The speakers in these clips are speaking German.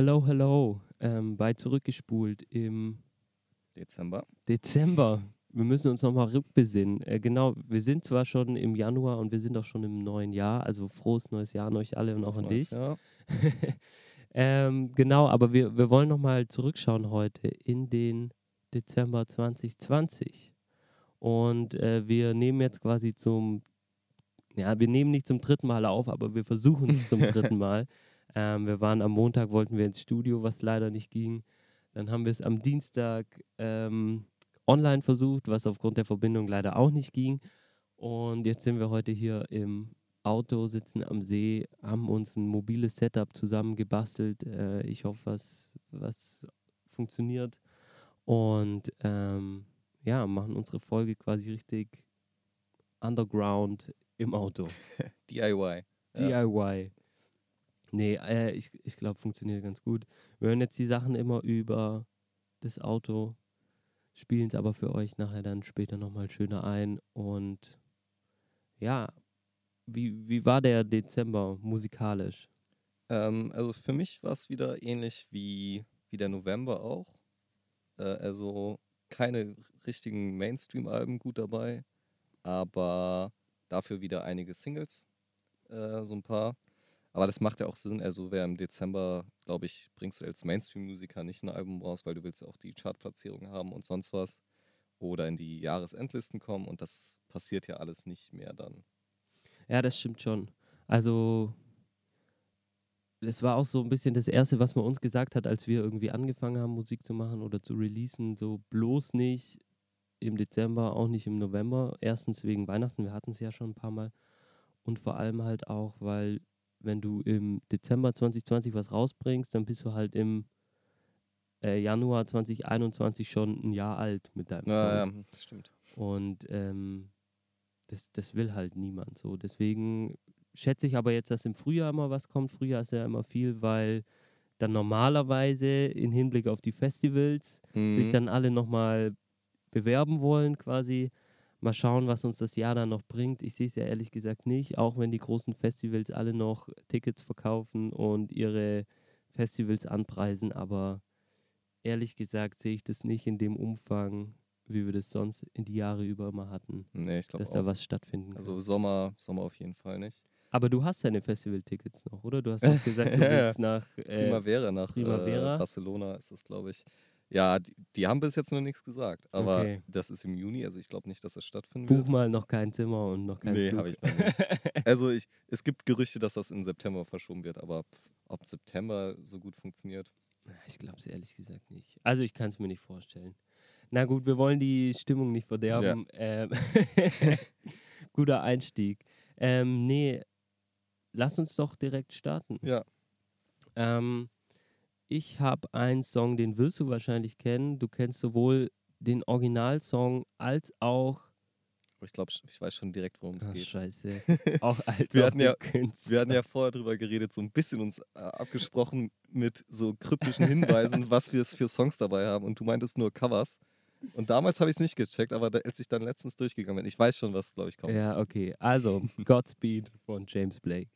Hello, hello. Ähm, bei Zurückgespult im Dezember. Dezember. Wir müssen uns nochmal rückbesinnen. Äh, genau, wir sind zwar schon im Januar und wir sind auch schon im neuen Jahr. Also frohes neues Jahr an euch alle und auch an dich. Ähm, genau, aber wir, wir wollen nochmal zurückschauen heute in den Dezember 2020. Und äh, wir nehmen jetzt quasi zum, ja, wir nehmen nicht zum dritten Mal auf, aber wir versuchen es zum dritten Mal. Ähm, wir waren am Montag, wollten wir ins Studio, was leider nicht ging. Dann haben wir es am Dienstag ähm, online versucht, was aufgrund der Verbindung leider auch nicht ging. Und jetzt sind wir heute hier im Auto, sitzen am See, haben uns ein mobiles Setup zusammengebastelt. Äh, ich hoffe, was, was funktioniert. Und ähm, ja, machen unsere Folge quasi richtig underground im Auto. DIY. DIY. Nee, äh, ich, ich glaube, funktioniert ganz gut. Wir hören jetzt die Sachen immer über das Auto, spielen es aber für euch nachher dann später nochmal schöner ein. Und ja, wie, wie war der Dezember musikalisch? Ähm, also für mich war es wieder ähnlich wie, wie der November auch. Äh, also keine richtigen Mainstream-Alben gut dabei, aber dafür wieder einige Singles, äh, so ein paar. Aber das macht ja auch Sinn. Also wer im Dezember, glaube ich, bringst du als Mainstream-Musiker nicht ein Album raus, weil du willst ja auch die Chartplatzierung haben und sonst was. Oder in die Jahresendlisten kommen und das passiert ja alles nicht mehr dann. Ja, das stimmt schon. Also das war auch so ein bisschen das Erste, was man uns gesagt hat, als wir irgendwie angefangen haben, Musik zu machen oder zu releasen. So bloß nicht im Dezember, auch nicht im November. Erstens wegen Weihnachten, wir hatten es ja schon ein paar Mal. Und vor allem halt auch, weil wenn du im Dezember 2020 was rausbringst, dann bist du halt im äh, Januar 2021 schon ein Jahr alt mit deinem Ja, Song. ja, das stimmt. Und ähm, das, das will halt niemand so. Deswegen schätze ich aber jetzt, dass im Frühjahr immer was kommt. Frühjahr ist ja immer viel, weil dann normalerweise in Hinblick auf die Festivals sich Mhm. dann alle nochmal bewerben wollen quasi. Mal schauen, was uns das Jahr dann noch bringt. Ich sehe es ja ehrlich gesagt nicht, auch wenn die großen Festivals alle noch Tickets verkaufen und ihre Festivals anpreisen. Aber ehrlich gesagt sehe ich das nicht in dem Umfang, wie wir das sonst in die Jahre über immer hatten, Nee, ich glaube dass da auch. was stattfinden kann. Also Sommer, Sommer auf jeden Fall nicht. Aber du hast deine Festival-Tickets noch, oder? Du hast gesagt, du willst nach. Äh, Primavera nach Primavera? Äh, Barcelona ist das, glaube ich. Ja, die, die haben bis jetzt noch nichts gesagt, aber Okay. das ist im Juni, also ich glaube nicht, dass das stattfinden buch wird. mal noch kein Zimmer und noch kein Nee, habe ich noch nicht. Also ich, es gibt Gerüchte, dass das in September verschoben wird, aber pff, ob September so gut funktioniert. Ich glaube es ehrlich gesagt nicht. Also ich kann es mir nicht vorstellen. Na gut, wir wollen die Stimmung nicht verderben. Ähm, guter Einstieg. Ähm, nee, lass uns doch direkt starten. Ja. Ähm, ich habe einen Song, den wirst du wahrscheinlich kennen. Du kennst sowohl den Originalsong als auch. Aber ich glaube, ich weiß schon direkt, worum es Ach, geht. scheiße. Auch als Wir auch hatten ja- Künstler. Wir hatten ja vorher drüber geredet, so ein bisschen uns äh, abgesprochen mit so kryptischen Hinweisen, was wir es für Songs dabei haben. Und du meintest nur Covers. Und damals habe ich es nicht gecheckt, aber da, als ich dann letztens durchgegangen bin, ich weiß schon, was, glaube ich, kommt. Ja, okay. Also, Godspeed von James Blake.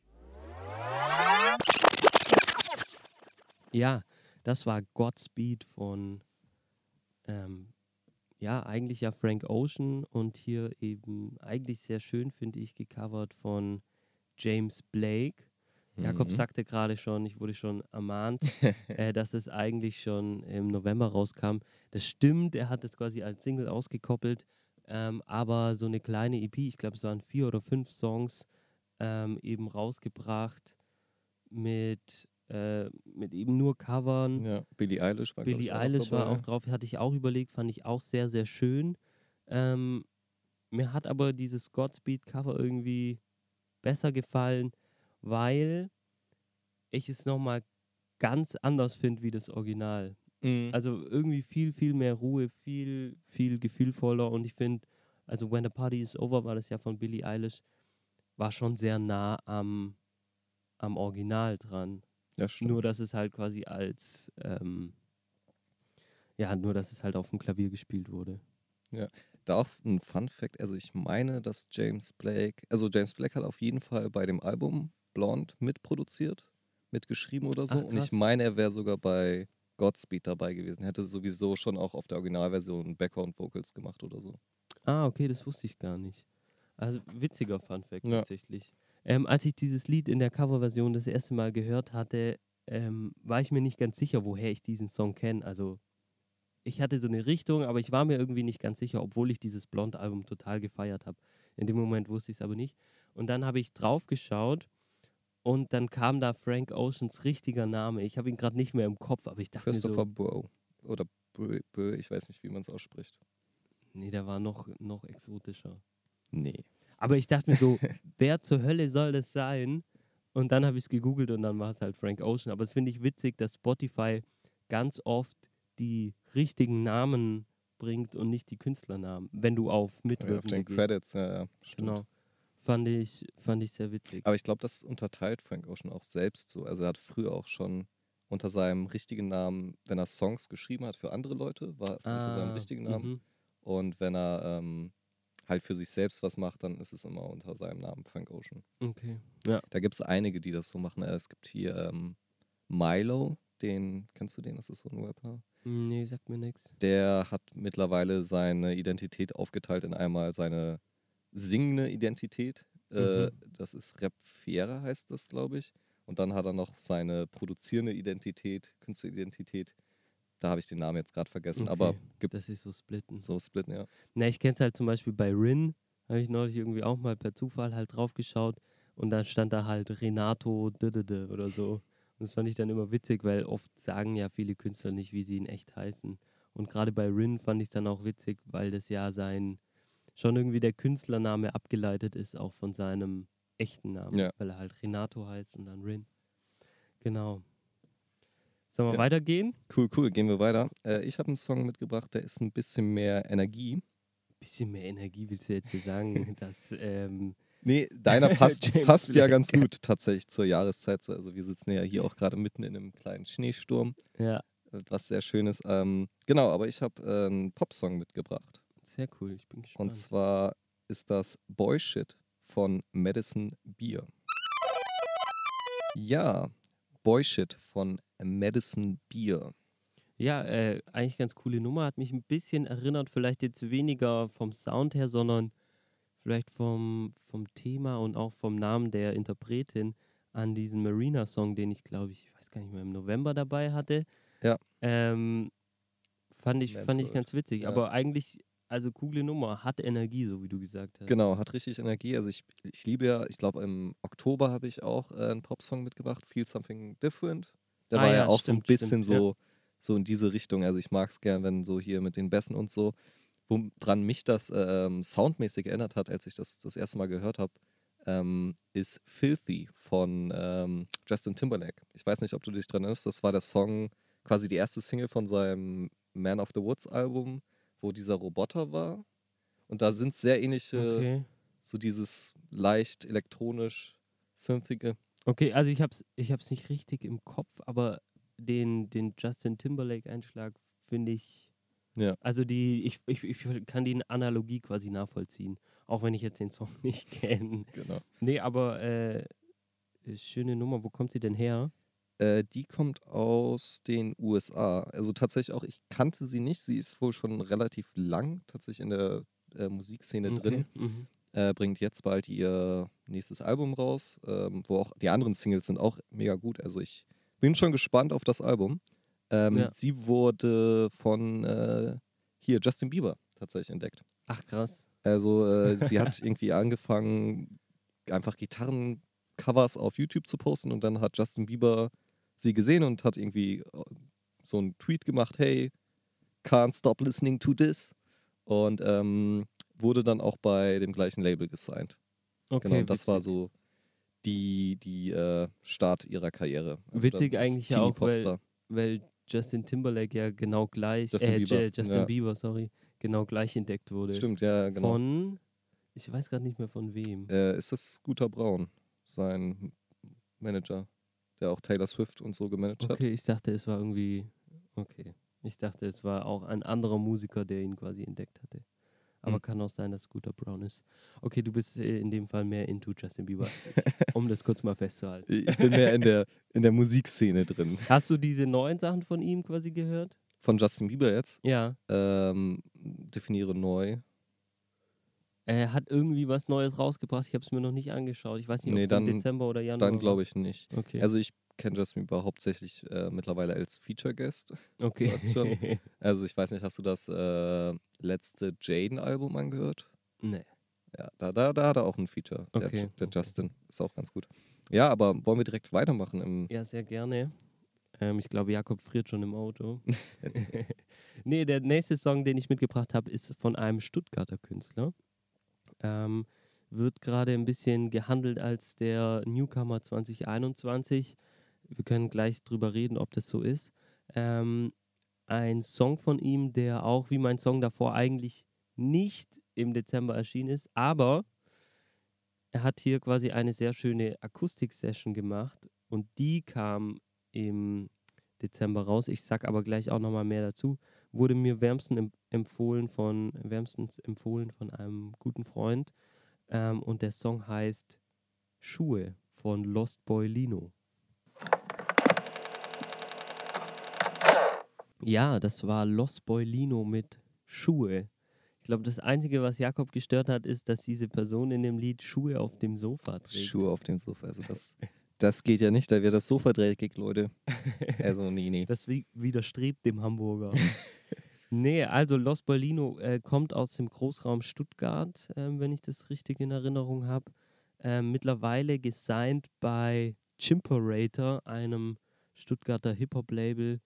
Ja, das war Godspeed von, ähm, ja, eigentlich ja Frank Ocean und hier eben eigentlich sehr schön, finde ich, gecovert von James Blake. Jakob Mhm. sagte gerade schon, ich wurde schon ermahnt, äh, dass es eigentlich schon im November rauskam. Das stimmt, er hat es quasi als Single ausgekoppelt, ähm, aber so eine kleine EP, ich glaube, es waren vier oder fünf Songs, ähm, eben rausgebracht mit, äh, mit eben nur Covern. Ja, Billie Eilish war Billie ich, auch Eilish war auch drauf, hatte ich auch überlegt, fand ich auch sehr, sehr schön. Ähm, mir hat aber dieses Godspeed-Cover irgendwie besser gefallen, weil ich es nochmal ganz anders finde wie das Original. Mhm. Also irgendwie viel, viel mehr Ruhe, viel, viel gefühlvoller und ich finde, also When the Party is Over war das ja von Billie Eilish, war schon sehr nah am, am Original dran. Ja. Nur, dass es halt quasi als, ähm, ja, nur, dass es halt auf dem Klavier gespielt wurde. Da auch ein Fun Fact, also ich meine, dass James Blake, also James Blake hat auf jeden Fall bei dem Album Blonde mitproduziert, mitgeschrieben oder so. Ach, und ich meine, er wäre sogar bei Godspeed dabei gewesen. Er hätte sowieso schon auch auf der Originalversion Background-Vocals gemacht oder so. Ah, okay, das wusste ich gar nicht. Also witziger Fun Fact Ja. tatsächlich. Ähm, als ich dieses Lied in der Coverversion das erste Mal gehört hatte, ähm, war ich mir nicht ganz sicher, woher ich diesen Song kenne. Also ich hatte so eine Richtung, aber ich war mir irgendwie nicht ganz sicher, obwohl ich dieses Blond-Album total gefeiert habe. In dem Moment wusste ich es aber nicht. Und dann habe ich drauf geschaut und dann kam da Frank Oceans richtiger Name. Ich habe ihn gerade nicht mehr im Kopf, aber ich dachte mir Christopher so, Bro. Oder Bö, Bö, ich weiß nicht, wie man es ausspricht. nee, der war noch, noch exotischer. Nee. Aber ich dachte mir so, wer zur Hölle soll das sein? Und dann habe ich es gegoogelt und dann war es halt Frank Ocean. Aber es finde ich witzig, dass Spotify ganz oft die richtigen Namen bringt und nicht die Künstlernamen, wenn du auf Ja, auf den gehst. Credits, ja, ja. Stimmt. Genau. Fand ich, fand ich sehr witzig. Aber ich glaube, das unterteilt Frank Ocean auch selbst so. Also er hat früher auch schon unter seinem richtigen Namen, wenn er Songs geschrieben hat für andere Leute, war es unter seinem Ah, richtigen Namen. mhm. Und wenn er ähm, halt für sich selbst was macht, dann ist es immer unter seinem Namen Frank Ocean. Okay. Ja. Da gibt es einige, die das so machen. Äh, Es gibt hier ähm, Milo, den, kennst du den? Das ist so ein Rapper. Nee, sagt mir nichts. Der hat mittlerweile seine Identität aufgeteilt in einmal seine singende Identität. Äh, Mhm. das ist Rap Fiera heißt das, glaube ich. Und dann hat er noch seine produzierende Identität, Künstleridentität. Da habe ich den Namen jetzt gerade vergessen, aber Okay. gibt Das ist so splitten. so Splitten, ja. Na, ich kenne es halt zum Beispiel bei Rin, habe ich neulich irgendwie auch mal per Zufall halt drauf geschaut und dann stand da halt Renato Didede oder so. Und das fand ich dann immer witzig, weil oft sagen ja viele Künstler nicht, wie sie in echt heißen. Und gerade bei Rin fand ich es dann auch witzig, weil das ja sein, schon irgendwie der Künstlername abgeleitet ist, auch von seinem echten Namen, Ja. weil er halt Renato heißt und dann Rin. Genau. Sollen wir Ja. weitergehen? Cool, cool, gehen wir weiter. Äh, ich habe einen Song mitgebracht, der ist ein bisschen mehr Energie. Bisschen mehr Energie willst du jetzt hier sagen, dass ähm, Nee, deiner passt, passt ja ganz gut tatsächlich zur Jahreszeit. So, Also wir sitzen ja hier auch gerade mitten in einem kleinen Schneesturm, ja, äh, was sehr schön ist. Ähm, genau, aber ich habe äh, einen Popsong mitgebracht. Sehr cool, ich bin gespannt. Und zwar ist das Boy Shit von Madison Beer. Ja, Boy Shit von Madison Beer. ja, äh, eigentlich ganz coole Nummer. Hat mich ein bisschen erinnert, vielleicht jetzt weniger vom Sound her, sondern vielleicht vom, vom Thema und auch vom Namen der Interpretin an diesen Marina-Song, den ich glaube ich, ich weiß gar nicht mehr, im November dabei hatte. Ja. Ähm, fand ich, Man's fand ich ganz witzig. Ja. Aber eigentlich, also coole Nummer, hat Energie, so wie du gesagt hast. Genau, hat richtig Energie. Also ich, ich liebe ja, ich glaube im Oktober habe ich auch äh, einen Popsong mitgebracht, Feel Something Different. Der Ah war ja, ja, auch stimmt, so ein bisschen stimmt, ja. so, so in diese Richtung. Also ich mag es gern, wenn so hier mit den Bässen und so, woran mich das ähm, soundmäßig erinnert hat, als ich das das erste Mal gehört habe, ähm, ist Filthy von ähm, Justin Timberlake. Ich weiß nicht, ob du dich dran erinnerst, das war der Song, quasi die erste Single von seinem Man of the Woods Album, wo dieser Roboter war. Und da sind sehr ähnliche Okay. so dieses leicht elektronisch synthige. Okay, also ich hab's, ich hab's nicht richtig im Kopf, aber den, den Justin Timberlake-Einschlag finde ich. Ja. Also die, ich, ich, ich kann die Analogie quasi nachvollziehen, auch wenn ich jetzt den Song nicht kenne. Genau. Nee, aber äh, schöne Nummer, wo kommt sie denn her? Äh, die kommt aus den USA. Also tatsächlich auch, ich kannte sie nicht. Sie ist wohl schon relativ lang tatsächlich in der äh, Musikszene drin. Mhm. Äh, bringt jetzt bald ihr nächstes Album raus, ähm, wo auch die anderen Singles sind auch mega gut. Also ich bin schon gespannt auf das Album. Ähm, Ja. Sie wurde von äh, hier Justin Bieber tatsächlich entdeckt. Ach krass. Also äh, sie hat irgendwie angefangen, einfach Gitarrencovers auf YouTube zu posten und dann hat Justin Bieber sie gesehen und hat irgendwie äh, so einen Tweet gemacht, hey, can't stop listening to this. Und ähm, wurde dann auch bei dem gleichen Label gesigned. Okay, genau, und das war so die, die äh, Start ihrer Karriere. Also Witzig eigentlich ja auch, weil-. Weil Justin Timberlake ja genau gleich, Justin äh, Bieber, Justin ja. Bieber, sorry, genau gleich entdeckt wurde. Stimmt, ja, genau. Von, ich weiß gerade nicht mehr von wem. Äh, ist das Scooter Braun, sein Manager, der auch Taylor Swift und so gemanagt hat? Okay, ich dachte, es war irgendwie. Okay. Ich dachte, es war auch ein anderer Musiker, der ihn quasi entdeckt hatte. Aber Hm. kann auch sein, dass Scooter Brown ist. Okay, du bist äh, in dem Fall mehr into Justin Bieber um das kurz mal festzuhalten. Ich bin mehr in der, in der Musikszene drin. Hast du diese neuen Sachen von ihm quasi gehört? Von Justin Bieber jetzt. Ja. Ähm, definiere neu. Er hat irgendwie was Neues rausgebracht. Ich habe es mir noch nicht angeschaut. Ich weiß nicht, ob Nee, es im Dezember oder Januar Dann glaube ich nicht. Okay. Also ich kenne Justin Bieber hauptsächlich äh, mittlerweile als Feature-Guest. okay. weißt schon. Also ich weiß nicht, hast du das äh, letzte Jaden-Album angehört? nee. Ja, da, da, da hat er auch ein Feature, der, Okay, der okay. Justin. Ist auch ganz gut. Ja, aber wollen wir direkt weitermachen? Im, Ja, sehr gerne. Ähm, ich glaube, Jakob friert schon im Auto. nee, der nächste Song, den ich mitgebracht habe, ist von einem Stuttgarter Künstler. Ähm, wird gerade ein bisschen gehandelt als der Newcomer 2021. Wir können gleich drüber reden, ob das so ist. Ähm, ein Song von ihm, der auch wie mein Song davor eigentlich nicht im Dezember erschienen ist, aber er hat hier quasi eine sehr schöne Akustik-Session gemacht und die kam im Dezember raus. Ich sag aber gleich auch nochmal mehr dazu. Wurde mir wärmstens em empfohlen von, wärmstens empfohlen von einem guten Freund. Ähm, und der Song heißt Schuhe von Lost Boy Lino. Ja, das war Lost Boy Lino mit Schuhe. Ich glaube, das Einzige, was Jakob gestört hat, ist, dass diese Person in dem Lied Schuhe auf dem Sofa trägt. Schuhe auf dem Sofa. Also das, das geht ja nicht, da wird das Sofa dreckig, Leute. Also nee, nee. Das wi- widerstrebt dem Hamburger. nee, also Los Bolino äh, kommt aus dem Großraum Stuttgart, ähm, wenn ich das richtig in Erinnerung habe. Ähm, mittlerweile gesigned bei Chimperator, einem Stuttgarter Hip-Hop-Label,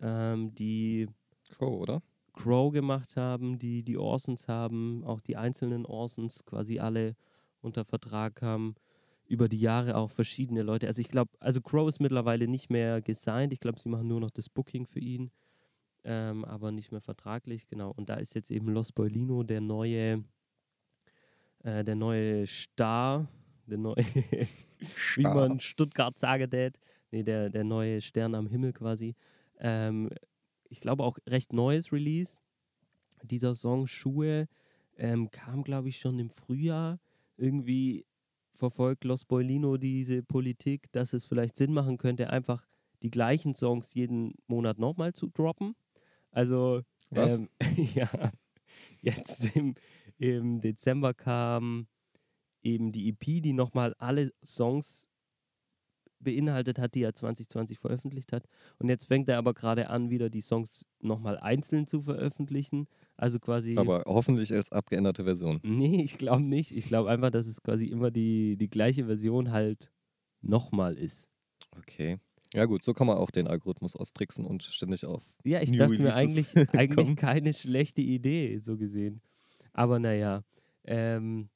ähm, die Crow, oder? Crow gemacht haben, die die Orsons haben, auch die einzelnen Orsons quasi alle unter Vertrag haben. Über die Jahre auch verschiedene Leute. Also ich glaube, also Crow ist mittlerweile nicht mehr gesigned. Ich glaube, sie machen nur noch das Booking für ihn, ähm, aber nicht mehr vertraglich, genau. Und da ist jetzt eben Los Boilino der neue, äh, der neue Star, der neue, wie man Stuttgart sagen tät. Nee, der, der neue Stern am Himmel quasi. Ähm, ich glaube auch recht neues Release. Dieser Song Schuhe ähm, kam, glaube ich, schon im Frühjahr. Irgendwie verfolgt Los Boilino diese Politik, dass es vielleicht Sinn machen könnte, einfach die gleichen Songs jeden Monat nochmal zu droppen. Also, Was? Ähm, ja, jetzt im, im Dezember kam eben die EP, die nochmal alle Songs beinhaltet hat, die er 2020 veröffentlicht hat. Und jetzt fängt er aber gerade an, wieder die Songs nochmal einzeln zu veröffentlichen. Also quasi. Aber hoffentlich als abgeänderte Version. Nee, ich glaube nicht. Ich glaube einfach, dass es quasi immer die, die gleiche Version halt nochmal ist. Okay. Ja gut, so kann man auch den Algorithmus austricksen und ständig auf. Ja, ich New dachte mir Releases eigentlich, eigentlich kommen. keine schlechte Idee, so gesehen. Aber naja, ähm,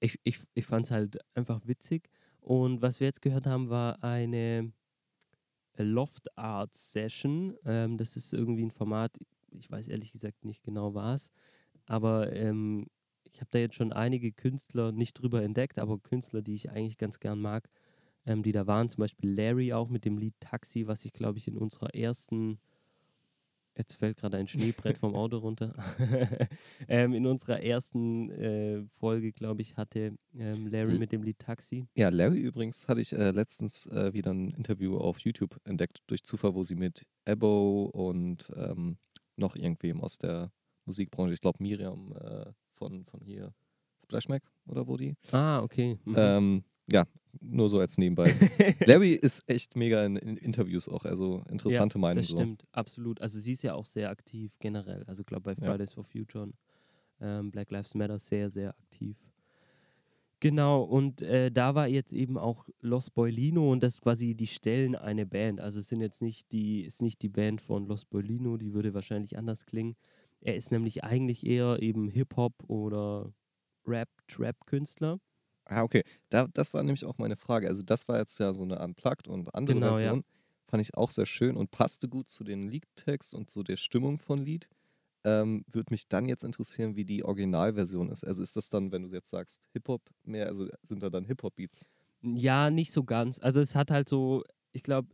ich, ich, ich fand es halt einfach witzig. Und was wir jetzt gehört haben, war eine Loft Art Session. Ähm, das ist irgendwie ein Format, ich weiß ehrlich gesagt nicht genau was, aber ähm, ich habe da jetzt schon einige Künstler nicht drüber entdeckt, aber Künstler, die ich eigentlich ganz gern mag, ähm, die da waren. Zum Beispiel Larry auch mit dem Lied Taxi, was ich glaube ich in unserer ersten, jetzt fällt gerade ein Schneebrett vom Auto runter, ähm, in unserer ersten äh, Folge, glaube ich, hatte ähm, Larry mit dem Lied Taxi. Ja, Larry übrigens hatte ich äh, letztens äh, wieder ein Interview auf YouTube entdeckt, durch Zufall, wo sie mit Ebo und ähm, noch irgendwem aus der Musikbranche, ich glaube Miriam äh, von, von hier, Splash Mac oder wo die? Ah, okay. Mhm. Ja, nur so als nebenbei. Larry ist echt mega in, in Interviews auch, also interessante Meinung. Das so. stimmt, absolut. Also sie ist ja auch sehr aktiv generell. Also ich glaube bei Ja. Fridays for Future und ähm, Black Lives Matter sehr, sehr aktiv. Genau, und äh, da war jetzt eben auch Los Boilino und das ist quasi, die stellen eine Band. Also es sind jetzt nicht die, ist nicht die Band von Los Boilino, die würde wahrscheinlich anders klingen. Er ist nämlich eigentlich eher eben Hip-Hop oder Rap, Trap-Künstler. Ah, okay. Da, das war nämlich auch meine Frage. Also, das war jetzt ja so eine Unplugged und andere Genau, ja. Version. Fand ich auch sehr schön und passte gut zu den Liedtext und zu der Stimmung von Lied. Ähm, Würde mich dann jetzt interessieren, wie die Originalversion ist. Also, ist das dann, wenn du jetzt sagst, Hip-Hop mehr, also sind da dann Hip-Hop-Beats? Ja, nicht so ganz. Also es hat halt so, ich glaube,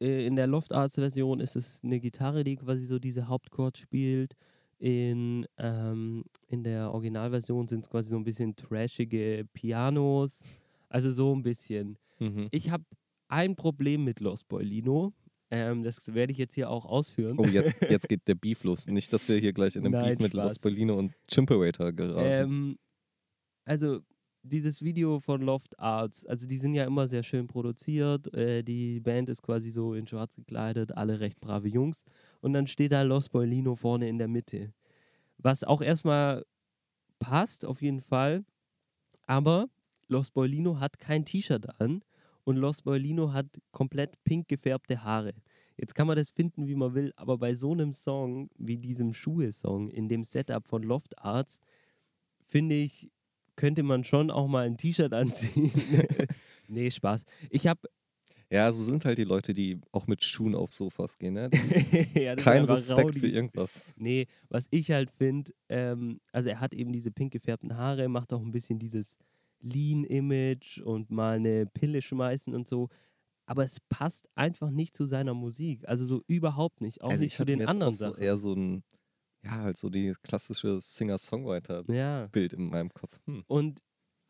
in der Loft Arts Version ist es eine Gitarre, die quasi so diese Hauptchord spielt. In, ähm, in der Originalversion sind es quasi so ein bisschen trashige Pianos. Also so ein bisschen. Mhm. Ich habe ein Problem mit Los Boilino. Ähm, das werde ich jetzt hier auch ausführen. Oh, jetzt, jetzt geht der Beef los. Nicht, dass wir hier gleich in einem Nein, Beef mit Spaß. Los Polino und Chimperator geraten. Ähm, also dieses Video von Loft Arts, also die sind ja immer sehr schön produziert. Äh, die Band ist quasi so in schwarz gekleidet, alle recht brave Jungs. Und dann steht da Los Boilino vorne in der Mitte. Was auch erstmal passt, auf jeden Fall. Aber Los Boilino hat kein T-Shirt an und Los Boilino hat komplett pink gefärbte Haare. Jetzt kann man das finden, wie man will, aber bei so einem Song wie diesem Schuhe-Song in dem Setup von Loft Arts, finde ich, könnte man schon auch mal ein T-Shirt anziehen. nee, Spaß. Ich habe ja, so sind halt die Leute, die auch mit Schuhen auf Sofas gehen. Ne? Ja, Kein Respekt für Rowdies. irgendwas. Nee, was ich halt finde, ähm, also er hat eben diese pink gefärbten Haare, macht auch ein bisschen dieses Lean-Image und mal eine Pille schmeißen und so. Aber es passt einfach nicht zu seiner Musik. Also so überhaupt nicht. Auch also nicht ich zu den anderen auch so Sachen. eher so ein, ja, halt so die klassische Singer-Songwriter-Bild Ja. in meinem Kopf. Hm. Und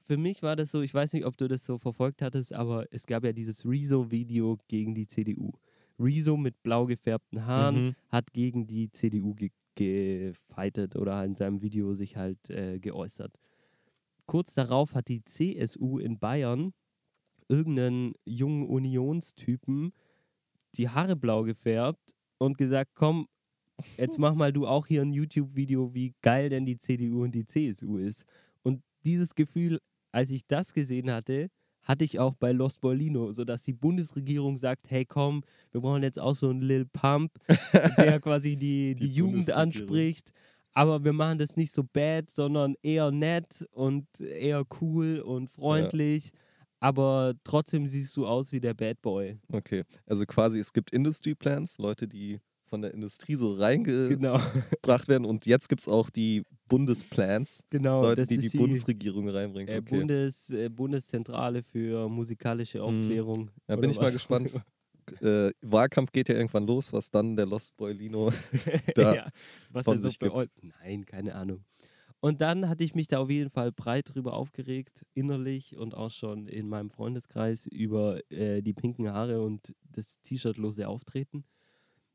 für mich war das so, ich weiß nicht, ob du das so verfolgt hattest, aber es gab ja dieses Rezo-Video gegen die CDU. Rezo mit blau gefärbten Haaren Mhm. hat gegen die CDU ge gefightet oder in seinem Video sich halt äh, geäußert. Kurz darauf hat die CSU in Bayern irgendeinen jungen Unionstypen die Haare blau gefärbt und gesagt, komm, jetzt mach mal du auch hier ein YouTube-Video, wie geil denn die CDU und die CSU ist. Und dieses Gefühl, als ich das gesehen hatte, hatte ich auch bei Los Bolino, sodass die Bundesregierung sagt, hey komm, wir brauchen jetzt auch so einen Lil Pump, der quasi die, die, Die Jugend anspricht. Aber wir machen das nicht so bad, sondern eher nett und eher cool und freundlich. Aber trotzdem siehst du aus wie der Bad Boy. Okay, also quasi es gibt Industry Plans, Leute, die von der Industrie so reingebracht Genau, werden und jetzt gibt es auch die Bundesplans, genau. Leute, die die ist Bundesregierung reinbringen. äh, Okay. Bundes, äh, Bundeszentrale für musikalische Aufklärung. Da bin ich mal was? gespannt. Äh, Wahlkampf geht ja irgendwann los, was dann der Lost Boy Lino da ja, was von er so sich gibt. Nein, keine Ahnung. Und dann hatte ich mich da auf jeden Fall breit drüber aufgeregt, innerlich und auch schon in meinem Freundeskreis über äh, die pinken Haare und das T-Shirtlose Auftreten.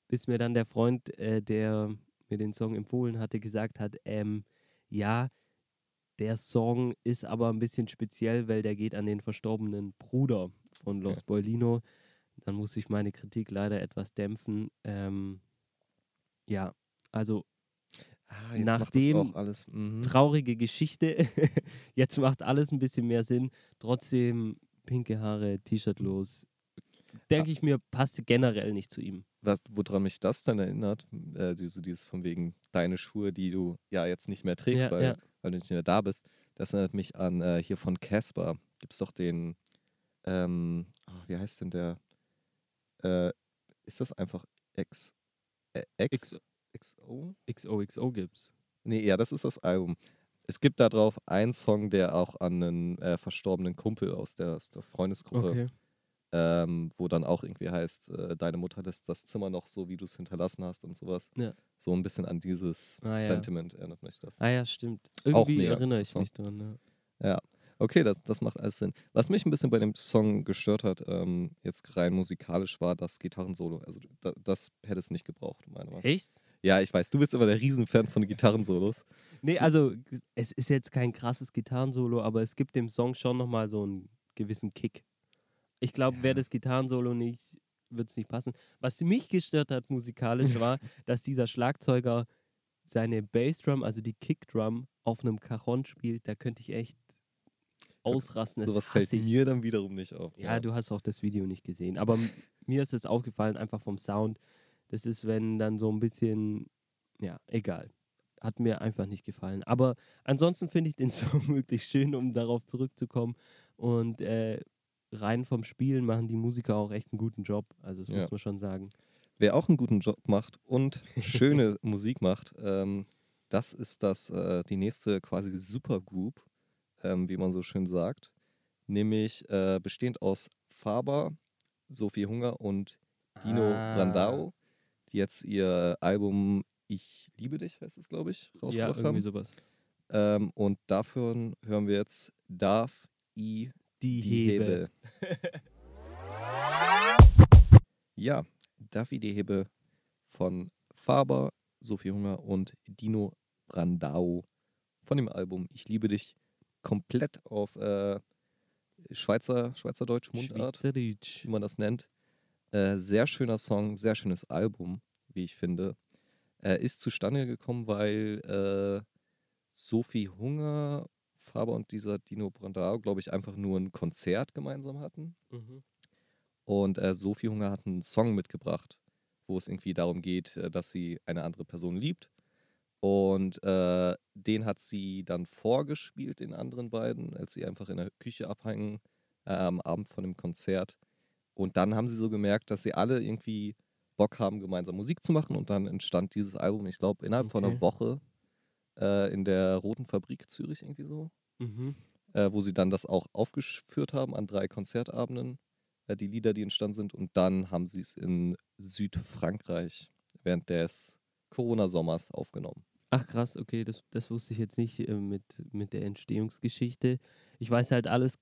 Bis mir dann der Freund, äh, der mir den Song empfohlen hatte, gesagt hat, ähm, ja, der Song ist aber ein bisschen speziell, weil der geht an den verstorbenen Bruder von Los Boilino. Dann muss ich meine Kritik leider etwas dämpfen. Ähm, ja, also Ah, Nachdem. Mhm. traurige Geschichte. Jetzt macht alles ein bisschen mehr Sinn. Trotzdem pinke Haare, T-Shirt-los. Denke ich mir, passt generell nicht zu ihm. Was, woran mich das dann erinnert, äh, diese, dieses von wegen deine Schuhe, die du ja jetzt nicht mehr trägst, Ja, weil, ja. weil du nicht mehr da bist, das erinnert mich an äh, hier von Casper. Gibt es doch den, ähm, ah, wie heißt denn der? Äh, ist das einfach X? Äh, X? XO? XOXO gibt's. Nee, ja, das ist das Album. Es gibt da drauf einen Song, der auch an einen äh, verstorbenen Kumpel aus der, aus der Freundesgruppe, ähm, wo dann auch irgendwie heißt, äh, deine Mutter lässt das Zimmer noch so, wie du es hinterlassen hast und sowas. Ja. So ein bisschen an dieses Ah, ja. Sentiment erinnert mich das. Ah ja, stimmt. Irgendwie erinnere ich mich dran. ne? Ja. Okay, das, das macht alles Sinn. Was mich ein bisschen bei dem Song gestört hat, ähm, jetzt rein musikalisch, war das Gitarrensolo. Also da, das hätte es nicht gebraucht, meiner Meinung nach. Echt? Ja, ich weiß, du bist immer der Riesenfan von Gitarrensolos. Nee, also es ist jetzt kein krasses Gitarrensolo, aber es gibt dem Song schon nochmal so einen gewissen Kick. Ich glaube, wäre das Gitarrensolo nicht, würde es nicht passen. Was mich gestört hat musikalisch war, dass dieser Schlagzeuger seine Bassdrum, also die Kickdrum, auf einem Cajon spielt. Da könnte ich echt ausrasten. Das Sowas fällt ich. mir dann wiederum nicht auf. Ja, du hast auch das Video nicht gesehen. Aber mir ist es aufgefallen, einfach vom Sound. Das ist, wenn dann so ein bisschen, ja, egal. Hat mir einfach nicht gefallen. Aber ansonsten finde ich den Song wirklich schön, um darauf zurückzukommen. Und äh, rein vom Spielen machen die Musiker auch echt einen guten Job. Also, das Ja. muss man schon sagen. Wer auch einen guten Job macht und schöne Musik macht, ähm, das ist das, äh, die nächste quasi Supergroup, ähm, wie man so schön sagt. Nämlich äh, bestehend aus Faber, Sophie Hunger und Dino Ah. Brandao, die jetzt ihr Album Ich liebe dich, heißt es, glaube ich, Ja, rausgebracht irgendwie haben. sowas. Ähm, und dafür hören wir jetzt Darf I Die, die Hebe. Hebe. ja, I die Hebe von Faber, Sophie Hunger und Dino Brandau von dem Album Ich liebe dich komplett auf äh, Schweizer, Schweizerdeutsch Mundart Schweizerdeutsch. wie man das nennt. Äh, sehr schöner Song, sehr schönes Album, wie ich finde. Äh, ist zustande gekommen, weil äh, Sophie Hunger, Faber und dieser Dino Brandau, glaube ich, einfach nur ein Konzert gemeinsam hatten. Mhm. Und äh, Sophie Hunger hat einen Song mitgebracht, wo es irgendwie darum geht, äh, dass sie eine andere Person liebt. Und äh, den hat sie dann vorgespielt, den anderen beiden, als sie einfach in der Küche abhängen äh, am Abend von dem Konzert. Und dann haben sie so gemerkt, dass sie alle irgendwie Bock haben, gemeinsam Musik zu machen. Und dann entstand dieses Album, ich glaube, innerhalb von Okay. einer Woche äh, in der Roten Fabrik Zürich irgendwie so Mhm. äh, wo sie dann das auch aufgeführt haben an drei Konzertabenden, äh, die Lieder, die entstanden sind. Und dann haben sie es in Südfrankreich während des Corona-Sommers aufgenommen. Ach krass, okay, das, das wusste ich jetzt nicht äh, mit, mit der Entstehungsgeschichte. Ich weiß halt alles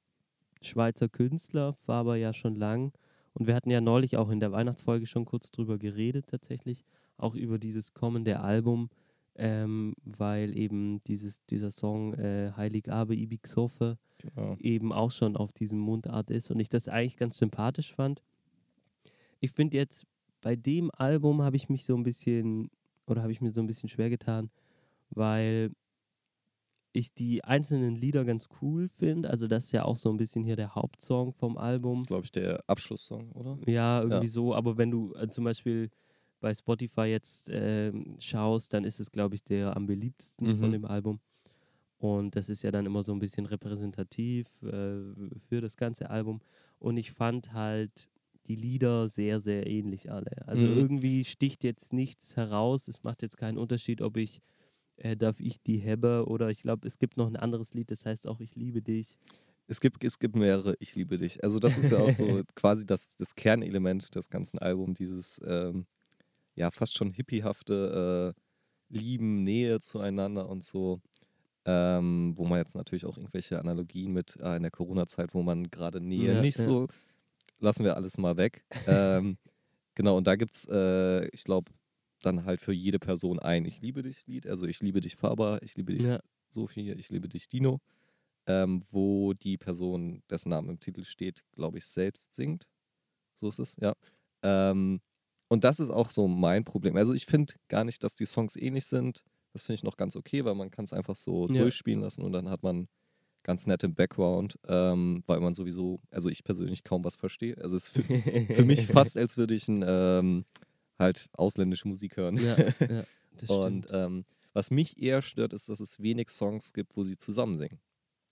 Schweizer Künstler, Faber ja schon lang. Und wir hatten ja neulich auch in der Weihnachtsfolge schon kurz drüber geredet, tatsächlich, auch über dieses kommende Album, ähm, weil eben dieses, dieser Song äh, Heilig Abe Ibixofe Genau. eben auch schon auf diesem Mundart ist und ich das eigentlich ganz sympathisch fand. Ich finde jetzt, bei dem Album habe ich mich so ein bisschen, oder habe ich mir so ein bisschen schwer getan, weil ich die einzelnen Lieder ganz cool finde. Also das ist ja auch so ein bisschen hier der Hauptsong vom Das Album. ist, glaube ich, der Abschlusssong, oder? Ja, irgendwie so. Aber wenn du äh, zum Beispiel bei Spotify jetzt ähm, schaust, dann ist es, glaube ich, der am beliebtesten von Mhm. dem Album. Und das ist ja dann immer so ein bisschen repräsentativ äh, für das ganze Album. Und ich fand halt die Lieder sehr, sehr ähnlich alle. Also Mhm. irgendwie sticht jetzt nichts heraus. Es macht jetzt keinen Unterschied, ob ich äh, Darf ich die Hebbe oder ich glaube, es gibt noch ein anderes Lied, das heißt auch Ich liebe dich. Es gibt, es gibt mehrere Ich liebe dich. Also das ist ja auch so quasi das, das Kernelement des ganzen Albums, dieses ähm, ja fast schon hippiehafte äh, Lieben, Nähe zueinander und so. Ähm, wo man jetzt natürlich auch irgendwelche Analogien mit äh, in der Corona-Zeit, wo man gerade Nähe Ja, nicht ja. so, lassen wir alles mal weg. ähm, genau, und da gibt es, äh, ich glaube, dann halt für jede Person ein Ich liebe dich Lied. Also ich liebe dich Faber, ich liebe dich Ja. Sophie, ich liebe dich Dino ähm, wo die Person, dessen Name im Titel steht, glaube ich, selbst singt. So ist es, ja. Ähm, und das ist auch so mein Problem. Also ich finde gar nicht, dass die Songs ähnlich sind. Das finde ich noch ganz okay, weil man kann es einfach so Ja. durchspielen lassen und dann hat man ganz nett im Background, ähm, weil man sowieso, also ich persönlich kaum was verstehe. Also es ist für, für mich fast, als würde ich ein, ähm, halt ausländische Musik hören. Ja, ja das Und ähm, was mich eher stört, ist, dass es wenig Songs gibt, wo sie zusammen singen.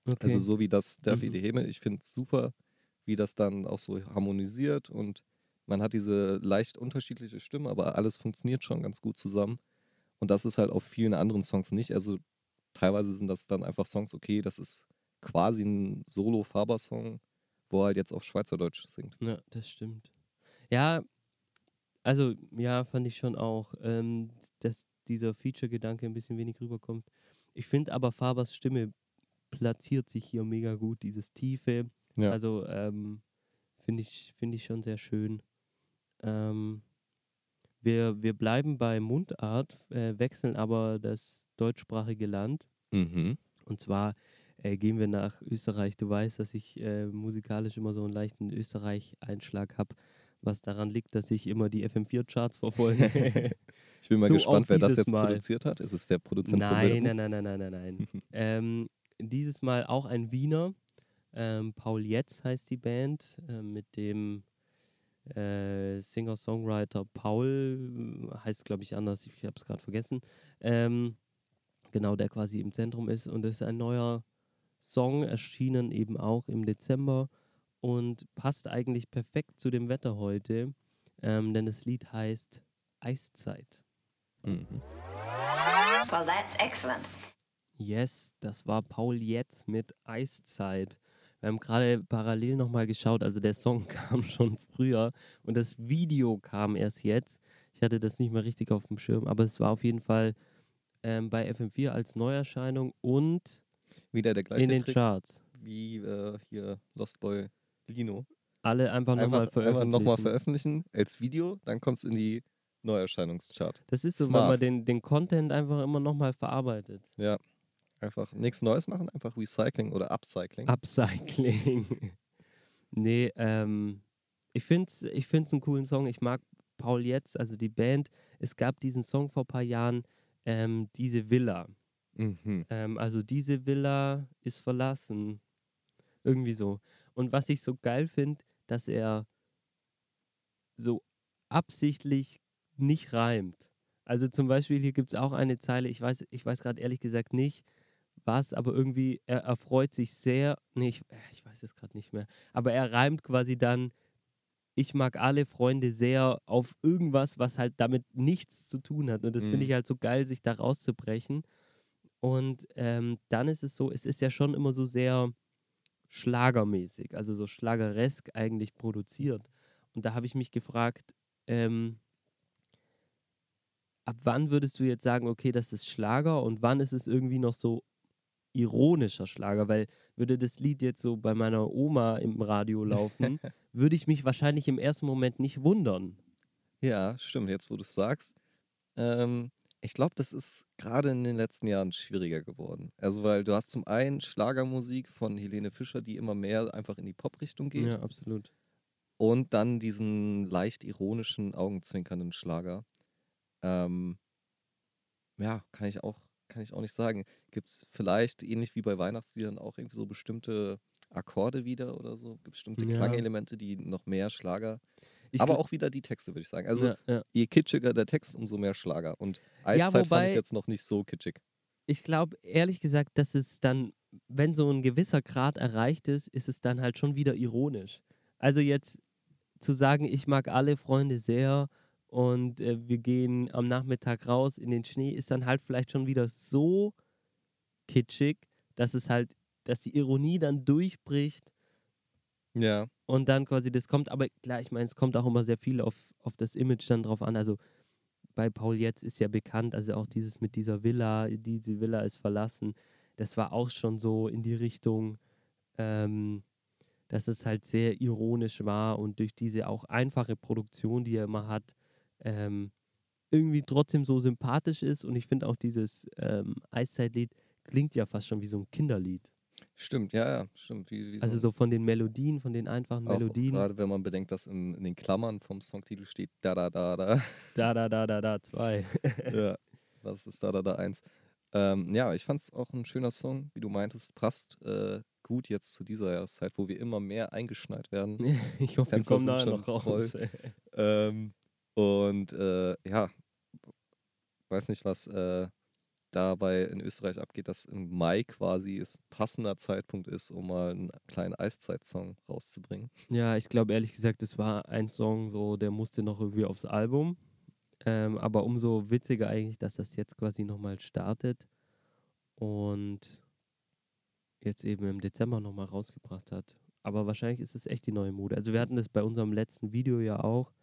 Okay. Also so wie das Daffy Mhm. Heme, ich finde es super, wie das dann auch so harmonisiert und man hat diese leicht unterschiedliche Stimme, aber alles funktioniert schon ganz gut zusammen. Und das ist halt auf vielen anderen Songs nicht. Also teilweise sind das dann einfach Songs, okay, das ist quasi ein Solo-Faber-Song, wo er halt jetzt auf Schweizerdeutsch singt. Ja, das stimmt. Ja, also ja, fand ich schon auch, ähm, dass dieser Feature-Gedanke ein bisschen wenig rüberkommt. Ich finde aber Fabers Stimme platziert sich hier mega gut, dieses Tiefe. Ja. Also ähm, finde ich, find ich schon sehr schön. Ähm, wir, wir bleiben bei Mundart, äh, wechseln aber das deutschsprachige Land. Mhm. Und zwar äh, gehen wir nach Österreich. Du weißt, dass ich äh, musikalisch immer so einen leichten Österreich-Einschlag habe, was daran liegt, dass ich immer die FM4-Charts verfolge. Ich bin mal So gespannt, wer das jetzt Mal. produziert hat. Ist es der Produzent von nein, Bilderbuch? nein, nein, nein, nein, nein, nein. ähm, dieses Mal auch ein Wiener. Ähm, Paul Jetz heißt die Band, äh, mit dem äh, Singer-Songwriter Paul, äh, heißt glaube ich anders, ich habe es gerade vergessen. Ähm, genau, der quasi im Zentrum ist. Und es ist ein neuer Song, erschienen eben auch im Dezember und passt eigentlich perfekt zu dem Wetter heute, ähm, denn das Lied heißt Eiszeit. Mhm. Well, that's excellent. Yes, das war Paul Jetz mit Eiszeit. Wir haben gerade parallel nochmal geschaut, also der Song kam schon früher und das Video kam erst jetzt. Ich hatte das nicht mehr richtig auf dem Schirm, aber es war auf jeden Fall ähm, bei FM4 als Neuerscheinung und Wieder der gleiche in den Trick Charts. wie äh, hier Lost Boy Lino. Alle einfach nochmal Einfach, einfach veröffentlichen. nochmal veröffentlichen als Video, dann kommt es in die Neuerscheinungschart. das ist so, wenn Smart. man den, den Content einfach immer nochmal verarbeitet. Ja. Einfach nichts Neues machen, einfach Recycling oder Upcycling. Upcycling. nee, ähm, ich finde es ich find's einen coolen Song. Ich mag Paul jetzt, also die Band. Es gab diesen Song vor ein paar Jahren, ähm, diese Villa. Mhm. Ähm, also diese Villa ist verlassen. Irgendwie so. Und was ich so geil finde, dass er so absichtlich nicht reimt. Also zum Beispiel hier gibt es auch eine Zeile, ich weiß, ich weiß gerade ehrlich gesagt nicht, was, aber irgendwie, er erfreut sich sehr, nee, ich, äh, ich weiß es gerade nicht mehr, aber er reimt quasi dann, ich mag alle Freunde sehr auf irgendwas, was halt damit nichts zu tun hat. Und das finde Mhm. ich halt so geil, sich da rauszubrechen. Und ähm, dann ist es so, es ist ja schon immer so sehr schlagermäßig, also so schlageresk eigentlich produziert. Und da habe ich mich gefragt, ähm, ab wann würdest du jetzt sagen, okay, das ist Schlager und wann ist es irgendwie noch so ironischer Schlager? Weil würde das Lied jetzt so bei meiner Oma im Radio laufen, würde ich mich wahrscheinlich im ersten Moment nicht wundern. Ja, stimmt, jetzt wo du es sagst. Ähm, ich glaube, das ist gerade in den letzten Jahren schwieriger geworden. Also, weil du hast zum einen Schlagermusik von Helene Fischer, die immer mehr einfach in die Pop-Richtung geht. Ja, absolut. Und dann diesen leicht ironischen, augenzwinkernden Schlager. Ähm, ja, kann ich auch, kann ich auch nicht sagen. Gibt es vielleicht, ähnlich wie bei Weihnachtsliedern, auch irgendwie so bestimmte Akkorde wieder oder so? Gibt bestimmte Ja. Klangelemente, die noch mehr Schlager. Ich aber auch wieder die Texte, würde ich sagen. Also ja, ja. je kitschiger der Text, umso mehr Schlager. Und Ja, Eiszeit fand wobei- ich jetzt noch nicht so kitschig. ich glaube, ehrlich gesagt, dass es dann, wenn so ein gewisser Grad erreicht ist, ist es dann halt schon wieder ironisch. Also jetzt zu sagen, ich mag alle Freunde sehr und äh, wir gehen am Nachmittag raus in den Schnee, ist dann halt vielleicht schon wieder so kitschig, dass es halt, dass die Ironie dann durchbricht Ja. und dann quasi das kommt. Aber klar, ich meine, es kommt auch immer sehr viel auf, auf das Image dann drauf an. Also bei Paul Jetzt ist ja bekannt, also auch dieses mit dieser Villa, diese Villa ist verlassen, das war auch schon so in die Richtung, ähm, dass es halt sehr ironisch war und durch diese auch einfache Produktion, die er immer hat, ähm, irgendwie trotzdem so sympathisch ist. Und ich finde auch dieses ähm, Eiszeitlied klingt ja fast schon wie so ein Kinderlied. Stimmt, ja, ja, stimmt. Wie, wie Also so von den Melodien, von den einfachen auch, Melodien. Gerade wenn man bedenkt, dass in, in den Klammern vom Songtitel steht da da da da. Da, da, da, da, da, zwei. ja, das ist da da da eins. Ähm, ja, ich fand es auch ein schöner Song, wie du meintest, passt äh, gut jetzt zu dieser Jahreszeit, wo wir immer mehr eingeschneit werden. ich hoffe, wir kommen schon noch raus. Ähm, und äh, ja, weiß nicht, was äh, dabei in Österreich abgeht, dass im Mai quasi es passender Zeitpunkt ist, um mal einen kleinen Eiszeit-Song rauszubringen. Ja, ich glaube ehrlich gesagt, es war ein Song, so der musste noch irgendwie aufs Album. Ähm, aber umso witziger eigentlich, dass das jetzt quasi nochmal startet und jetzt eben im Dezember nochmal rausgebracht hat. Aber wahrscheinlich ist es echt die neue Mode. Also wir hatten das bei unserem letzten Video ja auch.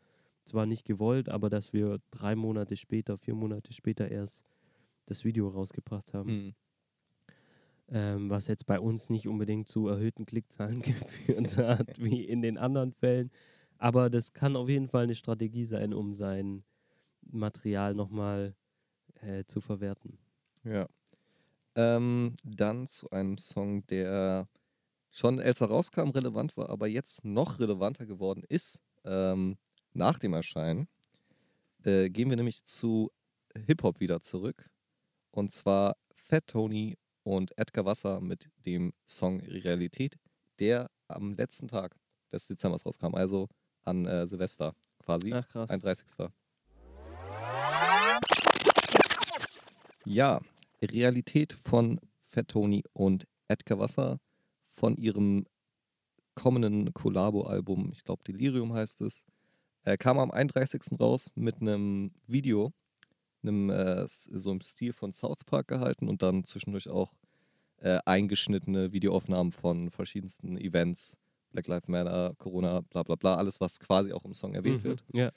Zwar nicht gewollt, aber dass wir drei Monate später, vier Monate später erst das Video rausgebracht haben. Hm. ähm, was jetzt bei uns nicht unbedingt zu erhöhten Klickzahlen geführt hat, wie in den anderen Fällen. Aber das kann auf jeden Fall eine Strategie sein, um sein Material nochmal äh, zu verwerten. Ja. Ähm, dann zu einem Song, der schon als er rauskam relevant war, aber jetzt noch relevanter geworden ist, ähm, nach dem Erscheinen, äh, gehen wir nämlich zu Hip-Hop wieder zurück. Und zwar Fat Tony und Edgar Wasser mit dem Song Realität, der am letzten Tag des Dezembers rauskam, also an äh, Silvester quasi. Ach krass. 31. Ja, Realität von Fat Tony und Edgar Wasser von ihrem kommenden Collabo-Album, ich glaube Delirium heißt es, äh, kam am 31. raus mit einem Video, einem, äh, so im Stil von South Park gehalten und dann zwischendurch auch äh, eingeschnittene Videoaufnahmen von verschiedensten Events, Black Lives Matter, Corona, bla bla bla, alles, was quasi auch im Song erwähnt Mhm, wird. Ja.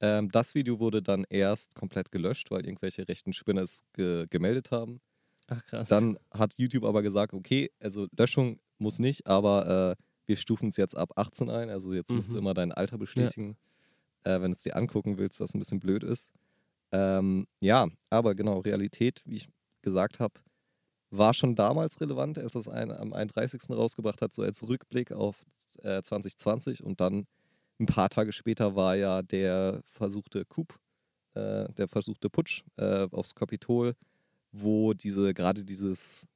Ähm, das Video wurde dann erst komplett gelöscht, weil irgendwelche rechten Spinner es ge gemeldet haben. Ach krass. Dann hat YouTube aber gesagt, okay, also Löschung muss nicht, aber äh, wir stufen es jetzt ab 18 ein. Also jetzt musst du Mhm. immer dein Alter bestätigen, äh, wenn du es dir angucken willst, was ein bisschen blöd ist. Ähm, ja, aber genau, Realität, wie ich gesagt habe, war schon damals relevant, als es ein, am 31. rausgebracht hat, so als Rückblick auf äh, 2020 und dann ein paar Tage später war ja der versuchte Coup, äh, der versuchte Putsch äh, aufs Kapitol, wo diese, gerade dieses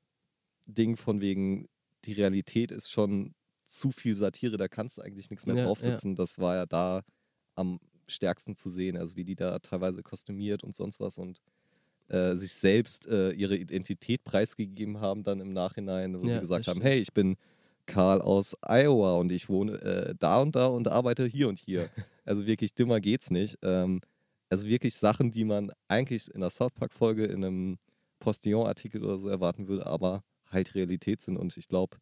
Ding von wegen, die Realität ist schon zu viel Satire, da kannst du eigentlich nichts mehr Ja, ja. draufsetzen. Das war ja da am stärksten zu sehen, also wie die da teilweise kostümiert und sonst was und äh, sich selbst äh, ihre Identität preisgegeben haben dann im Nachhinein, wo Ja, sie gesagt haben, hey, ich bin Karl aus Iowa und ich wohne äh, da und da und arbeite hier und hier. Also wirklich dümmer geht's nicht. Ähm, also wirklich Sachen, die man eigentlich in der South Park-Folge in einem Postillon-Artikel oder so erwarten würde, aber halt Realität sind. Und ich glaube,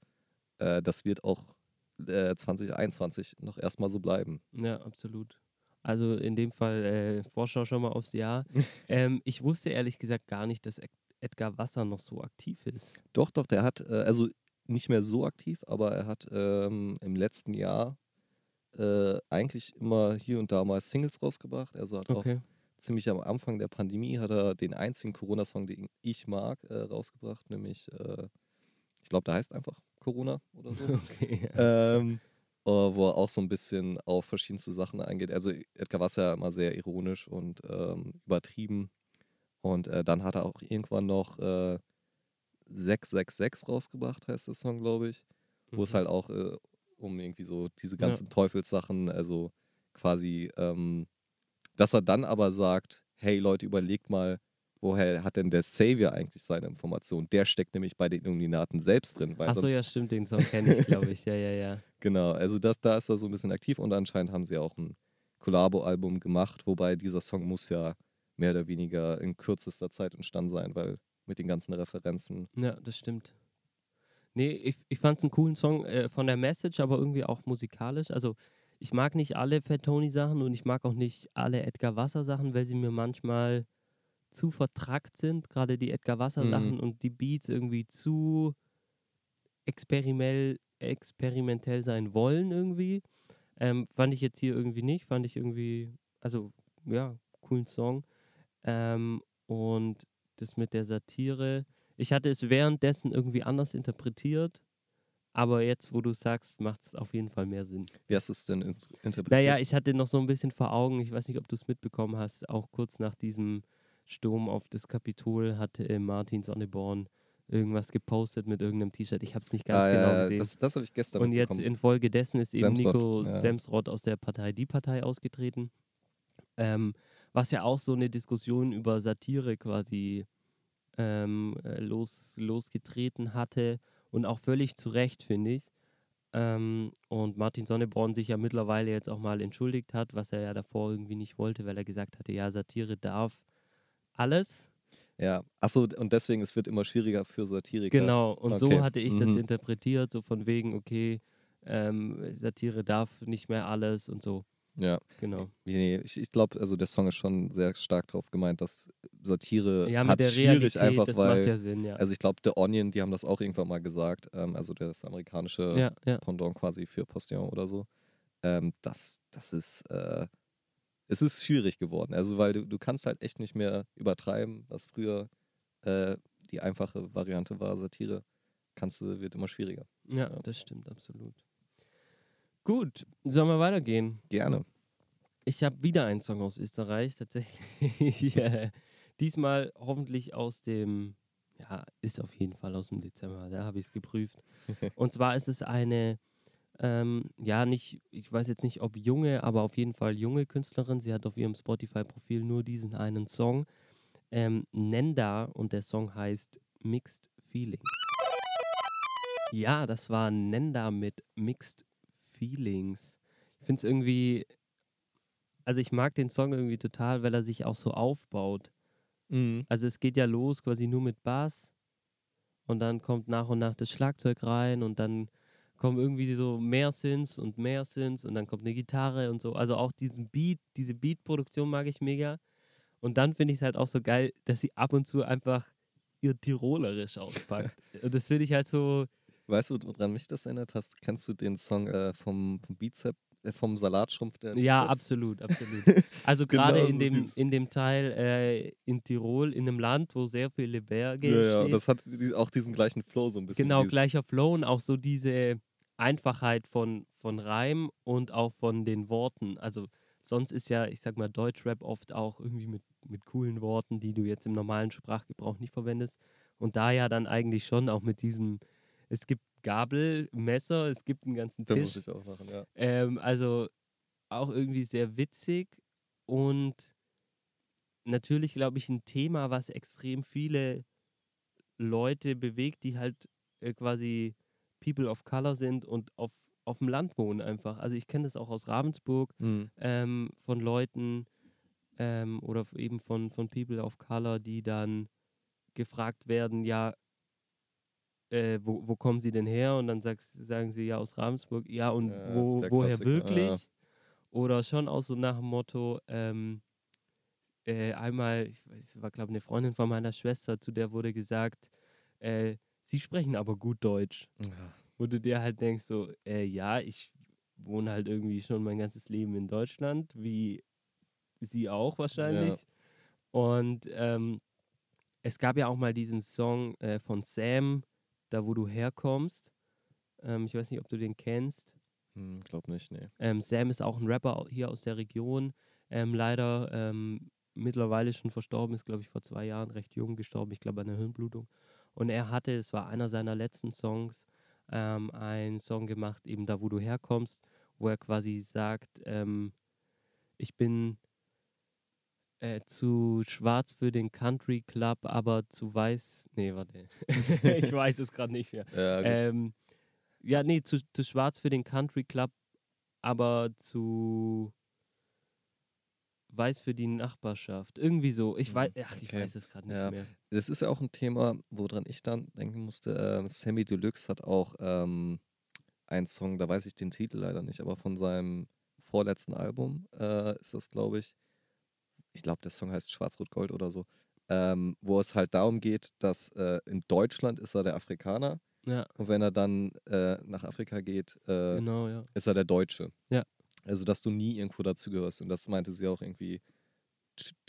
äh, das wird auch äh, 2021 noch erstmal so bleiben. Ja, absolut. Also in dem Fall äh, Vorschau schon mal aufs Jahr. ähm, ich wusste ehrlich gesagt gar nicht, dass Ed- Edgar Wasser noch so aktiv ist. Doch, doch, der hat, äh, also nicht mehr so aktiv, aber er hat ähm, im letzten Jahr äh, eigentlich immer hier und da mal Singles rausgebracht. Also hat auch Okay. ziemlich am Anfang der Pandemie hat er den einzigen Corona-Song, den ich mag, äh, rausgebracht, nämlich, äh, ich glaube, der heißt einfach Corona oder so. Okay. klar. ähm, äh, wo er auch so ein bisschen auf verschiedenste Sachen eingeht. Also Edgar Wasser ja immer sehr ironisch und ähm, übertrieben. Und äh, dann hat er auch irgendwann noch äh, 666 rausgebracht, heißt der Song, glaube ich. Wo es Mhm. halt auch äh, um irgendwie so diese Ja. ganzen Teufelssachen, also quasi, ähm, dass er dann aber sagt, hey Leute, überlegt mal, woher hat denn der Savior eigentlich seine Informationen? Der steckt nämlich bei den Illuminaten selbst drin. Weil Ach so, sonst, ja, stimmt, den Song kenne ich, glaube ich. Ja, ja, ja. Genau, also das, da ist er so ein bisschen aktiv und anscheinend haben sie auch ein Collabo-Album gemacht, wobei dieser Song muss ja mehr oder weniger in kürzester Zeit entstanden sein, weil mit den ganzen Referenzen. Ja, das stimmt. Nee, ich, ich fand es einen coolen Song äh, von der Message, aber irgendwie auch musikalisch. Also, ich mag nicht alle Fat Tony-Sachen und ich mag auch nicht alle Edgar Wasser-Sachen, weil sie mir manchmal zu vertrackt sind. Gerade die Edgar Wasser-Sachen Mhm. und die Beats irgendwie zu experimell, experimentell sein wollen irgendwie. Ähm, fand ich jetzt hier irgendwie nicht. Fand ich irgendwie, also ja, coolen Song. Ähm, und das mit der Satire. Ich hatte es währenddessen irgendwie anders interpretiert, aber jetzt, wo du sagst, macht es auf jeden Fall mehr Sinn. Wie hast du es denn in- interpretiert? Naja, ich hatte noch so ein bisschen vor Augen, ich weiß nicht, ob du es mitbekommen hast, auch kurz nach diesem Sturm auf das Kapitol hat äh, Martin Sonneborn irgendwas gepostet mit irgendeinem T-Shirt. Ich habe es nicht ganz Ah, genau ja, gesehen. Das, das habe ich gestern Und jetzt infolgedessen ist eben Semsrott, Nico ja. Semsrott aus der Partei Die Partei ausgetreten. Ähm, was ja auch so eine Diskussion über Satire quasi ähm, äh, los, losgetreten hatte und auch völlig zu Recht, finde ich. Ähm, und Martin Sonneborn sich ja mittlerweile jetzt auch mal entschuldigt hat, was er ja davor irgendwie nicht wollte, weil er gesagt hatte, ja, Satire darf alles. Ja, achso, und deswegen, es wird immer schwieriger für Satiriker. Genau, und Okay, so hatte ich das mhm. interpretiert, so von wegen, okay, ähm, Satire darf nicht mehr alles und so. Ja, Genau. nee, ich, ich glaube, also der Song ist schon sehr stark darauf gemeint, dass Satire Ja, hat schwierig Realität, einfach, das weil, macht ja Sinn, ja. also ich glaube, The Onion, die haben das auch irgendwann mal gesagt, ähm, also das amerikanische ja, ja. Pendant quasi für Postillon oder so. Ähm, das, das ist, äh, es ist schwierig geworden. Also, weil du, du kannst halt echt nicht mehr übertreiben, was früher äh, die einfache Variante war, Satire, kannst du, wird immer schwieriger. Ja, Ja. das stimmt absolut. Gut, sollen wir weitergehen? Gerne. Ich habe wieder einen Song aus Österreich, tatsächlich. äh, diesmal hoffentlich aus dem, ja, ist auf jeden Fall aus dem Dezember, da habe ich es geprüft. Und zwar ist es eine, ähm, ja, nicht, ich weiß jetzt nicht, ob junge, aber auf jeden Fall junge Künstlerin. Sie hat auf ihrem Spotify-Profil nur diesen einen Song. Ähm, Nenda und der Song heißt Mixed Feelings. Ja, das war Nenda mit Mixed Feelings. Ich finde es irgendwie, also ich mag den Song irgendwie total, weil er sich auch so aufbaut. Mhm. Also es geht ja los quasi nur mit Bass und dann kommt nach und nach das Schlagzeug rein und dann kommen irgendwie so mehr Synths und mehr Synths und dann kommt eine Gitarre und so. Also auch diesen Beat, diese Beat-Produktion mag ich mega. Und dann finde ich es halt auch so geil, dass sie ab und zu einfach ihr Tirolerisch auspackt. und das finde ich halt so. Weißt du, woran mich das erinnert hast? Kennst du den Song äh, vom, vom Bizep, äh, vom Salatschrumpf? Der Ja, Bizeps? absolut, absolut. Also gerade Genau in, so dem, in dem Teil äh, in Tirol, in einem Land, wo sehr viele Berge Ja, ja, stehen. das hat auch diesen gleichen Flow so ein bisschen. Genau, gleicher Flow und auch so diese Einfachheit von, von Reim und auch von den Worten. Also sonst ist ja, ich sag mal, Deutschrap oft auch irgendwie mit, mit coolen Worten, die du jetzt im normalen Sprachgebrauch nicht verwendest. Und da ja dann eigentlich schon auch mit diesem, es gibt Gabel, Messer, es gibt einen ganzen Da muss Tisch. ich auch machen, ja. Ähm, also auch irgendwie sehr witzig und natürlich, glaube ich, ein Thema, was extrem viele Leute bewegt, die halt äh, quasi People of Color sind und auf, auf dem Land wohnen einfach. Also ich kenne das auch aus Ravensburg Mhm. ähm, von Leuten ähm, oder eben von, von People of Color, die dann gefragt werden, ja, äh, wo, wo kommen sie denn her? Und dann sagst, sagen sie ja aus Ravensburg, ja, und Ja, wo, woher wirklich? Oder schon auch so nach dem Motto, ähm, äh, einmal, ich weiß, war glaube eine Freundin von meiner Schwester, zu der wurde gesagt, äh, sie sprechen aber gut Deutsch. Ja. Wo du dir halt denkst, so, äh, ja, ich wohne halt irgendwie schon mein ganzes Leben in Deutschland, wie sie auch wahrscheinlich. Und ähm, es gab ja auch mal diesen Song äh, von Sam, da wo du herkommst. Ähm, ich weiß nicht, ob du den kennst. Hm, glaub nicht, nee. Ähm, Sam ist auch ein Rapper hier aus der Region. Ähm, leider ähm, mittlerweile schon verstorben, ist, glaube ich, vor zwei Jahren recht jung gestorben. Ich glaube, an einer Hirnblutung. Und er hatte, es war einer seiner letzten Songs, ähm, einen Song gemacht, eben da, wo du herkommst, wo er quasi sagt, ähm, ich bin äh, zu schwarz für den Country Club, aber zu weiß. Nee, warte. ich weiß es gerade nicht mehr. Ja. Ähm, ja, nee, zu, zu schwarz für den Country Club, aber zu weiß für die Nachbarschaft. Irgendwie so. Ich Mhm, weiß, ach, ich okay. weiß es gerade nicht Ja. mehr. Das ist ja auch ein Thema, woran ich dann denken musste. Ähm, Sammy Deluxe hat auch ähm, einen Song, da weiß ich den Titel leider nicht, aber von seinem vorletzten Album äh, ist das, glaube ich. Ich glaube, der Song heißt Schwarz-Rot-Gold oder so. Ähm, wo es halt darum geht, dass äh, in Deutschland ist er der Afrikaner Ja, und wenn er dann äh, nach Afrika geht, äh, genau, ja. ist er der Deutsche. Ja. Also, dass du nie irgendwo dazugehörst. Und das meinte sie auch irgendwie,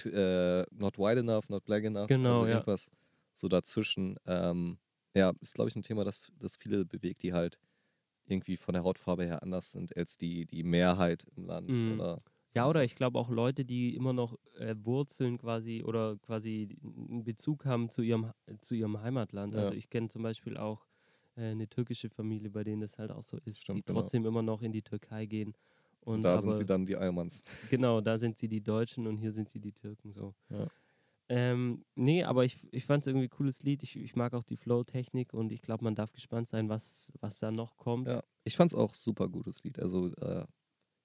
äh, not white enough, not black enough. Genau, also ja. irgendwas so dazwischen. Ähm, ja, ist, glaube ich, ein Thema, das, das viele bewegt, die halt irgendwie von der Hautfarbe her anders sind als die, die Mehrheit im Land. Mhm. Oder Ja, oder ich glaube auch Leute, die immer noch äh, Wurzeln quasi oder quasi einen Bezug haben zu ihrem, zu ihrem Heimatland. Ja. Also ich kenne zum Beispiel auch äh, eine türkische Familie, bei denen das halt auch so ist, die Stimmt, genau. trotzdem immer noch in die Türkei gehen. Und, und da aber, sind sie dann die Almans. Genau, da sind sie die Deutschen und hier sind sie die Türken so. Ja. Ähm, nee, aber ich, ich fand es irgendwie ein cooles Lied. Ich, ich mag auch die Flow-Technik und ich glaube, man darf gespannt sein, was, was da noch kommt. Ja, ich fand es auch super gutes Lied. Also, äh,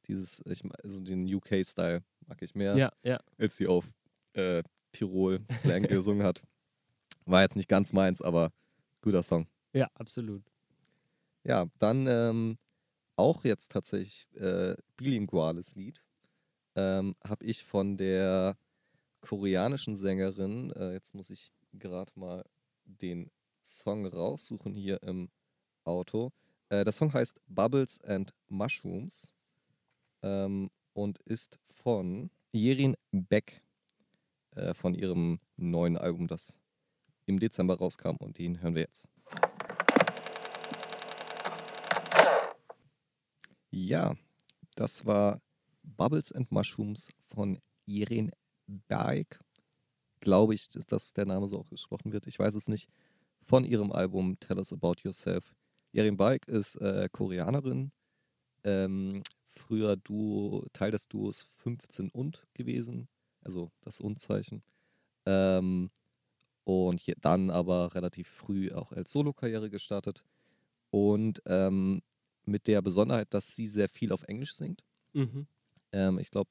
dieses, ich, also den UK-Style mag ich mehr. ja. ja. als sie auf äh, Tirol-Slang gesungen hat. War jetzt nicht ganz meins, aber guter Song. Ja, absolut. Ja, dann ähm, auch jetzt tatsächlich äh, bilinguales Lied. Ähm, Habe ich von der koreanischen Sängerin, äh, jetzt muss ich gerade mal den Song raussuchen hier im Auto. Äh, der Song heißt Bubbles and Mushrooms ähm, und ist von Jerin Beck äh, von ihrem neuen Album, das im Dezember rauskam und den hören wir jetzt. Ja, das war Bubbles and Mushrooms von Jerin Beck. Glaube ich, dass das der Name so auch gesprochen wird. Ich weiß es nicht. Von ihrem Album Tell Us About Yourself. Jerin Beck ist äh, Koreanerin. Ähm, früher Duo, Teil des Duos 15 und gewesen. Also das Und-Zeichen. Ähm, und hier dann aber relativ früh auch als Solokarriere gestartet. Und ähm, mit der Besonderheit, dass sie sehr viel auf Englisch singt. Mhm. Ähm, ich glaube,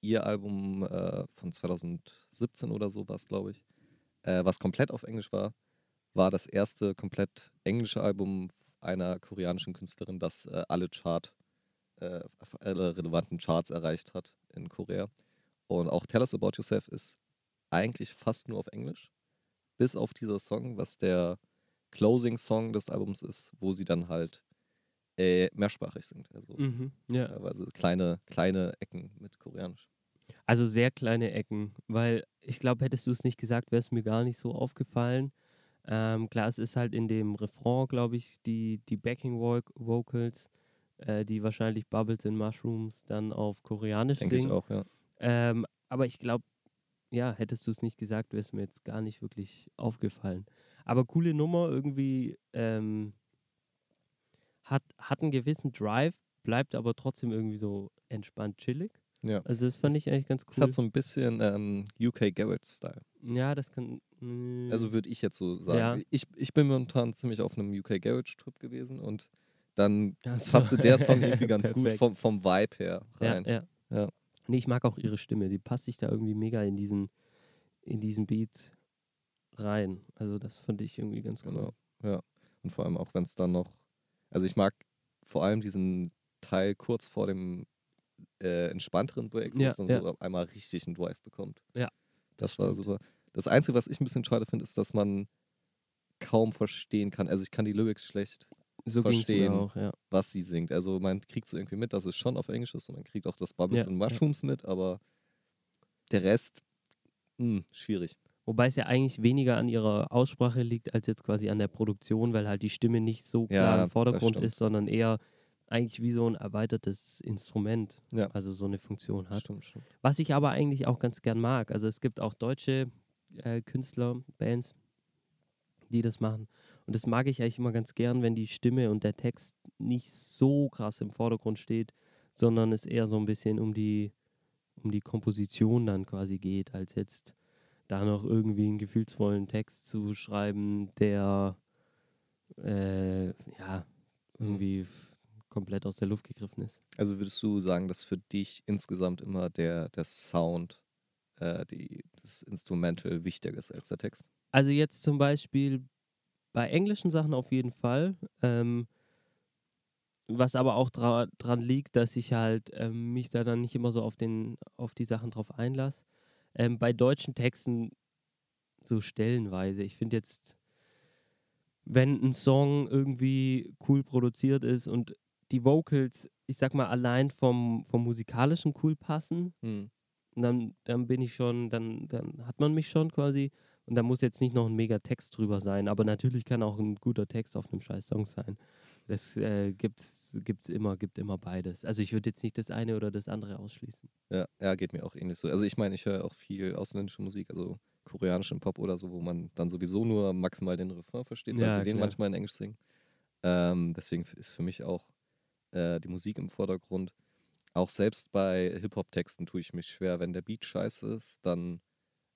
ihr Album äh, von 2017 oder so war es, glaube ich, äh, was komplett auf Englisch war, war das erste komplett englische Album einer koreanischen Künstlerin, das äh, alle Chart, äh, alle relevanten Charts erreicht hat in Korea. Und auch Tell Us About Yourself ist eigentlich fast nur auf Englisch, bis auf dieser Song, was der Closing-Song des Albums ist, wo sie dann halt äh, mehrsprachig singt. Also Mhm. Ja. teilweise kleine, kleine Ecken mit Koreanisch. Also sehr kleine Ecken, weil ich glaube, hättest du es nicht gesagt, wäre es mir gar nicht so aufgefallen. Ähm, klar, es ist halt in dem Refrain, glaube ich, die, die Backing-Vocals, äh, die wahrscheinlich Bubbles and Mushrooms dann auf Koreanisch Denke ich singen. auch, ja. Ähm, aber ich glaube, ja, hättest du es nicht gesagt, wäre es mir jetzt gar nicht wirklich aufgefallen. Aber coole Nummer, irgendwie ähm, hat, hat einen gewissen Drive, bleibt aber trotzdem irgendwie so entspannt chillig. ja. Also das fand Es- ich eigentlich ganz Es cool. hat so ein bisschen ähm, UK Garage-Style. Ja, das kann. mm, Also würde ich jetzt so sagen. Ja. Ich, ich bin momentan ziemlich auf einem UK Garage-Trip gewesen und dann so. passte der Song irgendwie ganz gut vom, vom Vibe her ja, rein. ja. Ja. Nee, ich mag auch ihre Stimme. Die passt sich da irgendwie mega in diesen, in diesen Beat rein. Also das fand ich irgendwie ganz cool. Genau. Ja. Und vor allem auch, wenn es dann noch. Also ich mag vor allem diesen Teil kurz vor dem äh, entspannteren Break, wo Ja, es dann ja. so auf einmal richtig einen Drive bekommt. Ja, Das, war stimmt. super. Das Einzige, was ich ein bisschen schade finde, ist, dass man kaum verstehen kann. Also ich kann die Lyrics schlecht, So verstehen. auch, ja. was sie singt. Also man kriegt so irgendwie mit, dass es schon auf Englisch ist und man kriegt auch das Bubbles Ja, und ja. Mushrooms mit, aber der Rest, mh, schwierig. Wobei es ja eigentlich weniger an ihrer Aussprache liegt, als jetzt quasi an der Produktion, weil halt die Stimme nicht so klar Ja, im Vordergrund ist, sondern eher eigentlich wie so ein erweitertes Instrument, Ja. also so eine Funktion hat. Stimmt, stimmt. Was ich aber eigentlich auch ganz gern mag. Also es gibt auch deutsche äh, Künstler, Bands, die das machen. Und das mag ich eigentlich immer ganz gern, wenn die Stimme und der Text nicht so krass im Vordergrund steht, sondern es eher so ein bisschen um die, um die Komposition dann quasi geht, als jetzt da noch irgendwie einen gefühlsvollen Text zu schreiben, der äh, ja irgendwie f- komplett aus der Luft gegriffen ist. Also würdest du sagen, dass für dich insgesamt immer der, der Sound, äh, die, das Instrumental wichtiger ist als der Text? Also jetzt zum Beispiel bei englischen Sachen auf jeden Fall. Ähm, was aber auch dra dran liegt, dass ich halt ähm, mich da dann nicht immer so auf, den, auf die Sachen drauf einlasse. Ähm, bei deutschen Texten so stellenweise. Ich finde jetzt, wenn ein Song irgendwie cool produziert ist und die Vocals, ich sag mal, allein vom, vom musikalischen cool passen, Hm. und dann, dann bin ich schon, dann, dann hat man mich schon quasi. Und da muss jetzt nicht noch ein mega Text drüber sein. Aber natürlich kann auch ein guter Text auf einem scheiß Song sein. Das äh, gibt's, gibt's immer, gibt immer beides. Also ich würde jetzt nicht das eine oder das andere ausschließen. Ja, ja, geht mir auch ähnlich so. Also ich meine, ich höre auch viel ausländische Musik, also koreanischen Pop oder so, wo man dann sowieso nur maximal den Refrain versteht, weil Ja, sie den klar. manchmal in Englisch singen. Ähm, deswegen ist für mich auch äh, die Musik im Vordergrund. Auch selbst bei Hip-Hop-Texten tue ich mich schwer, wenn der Beat scheiße ist, dann,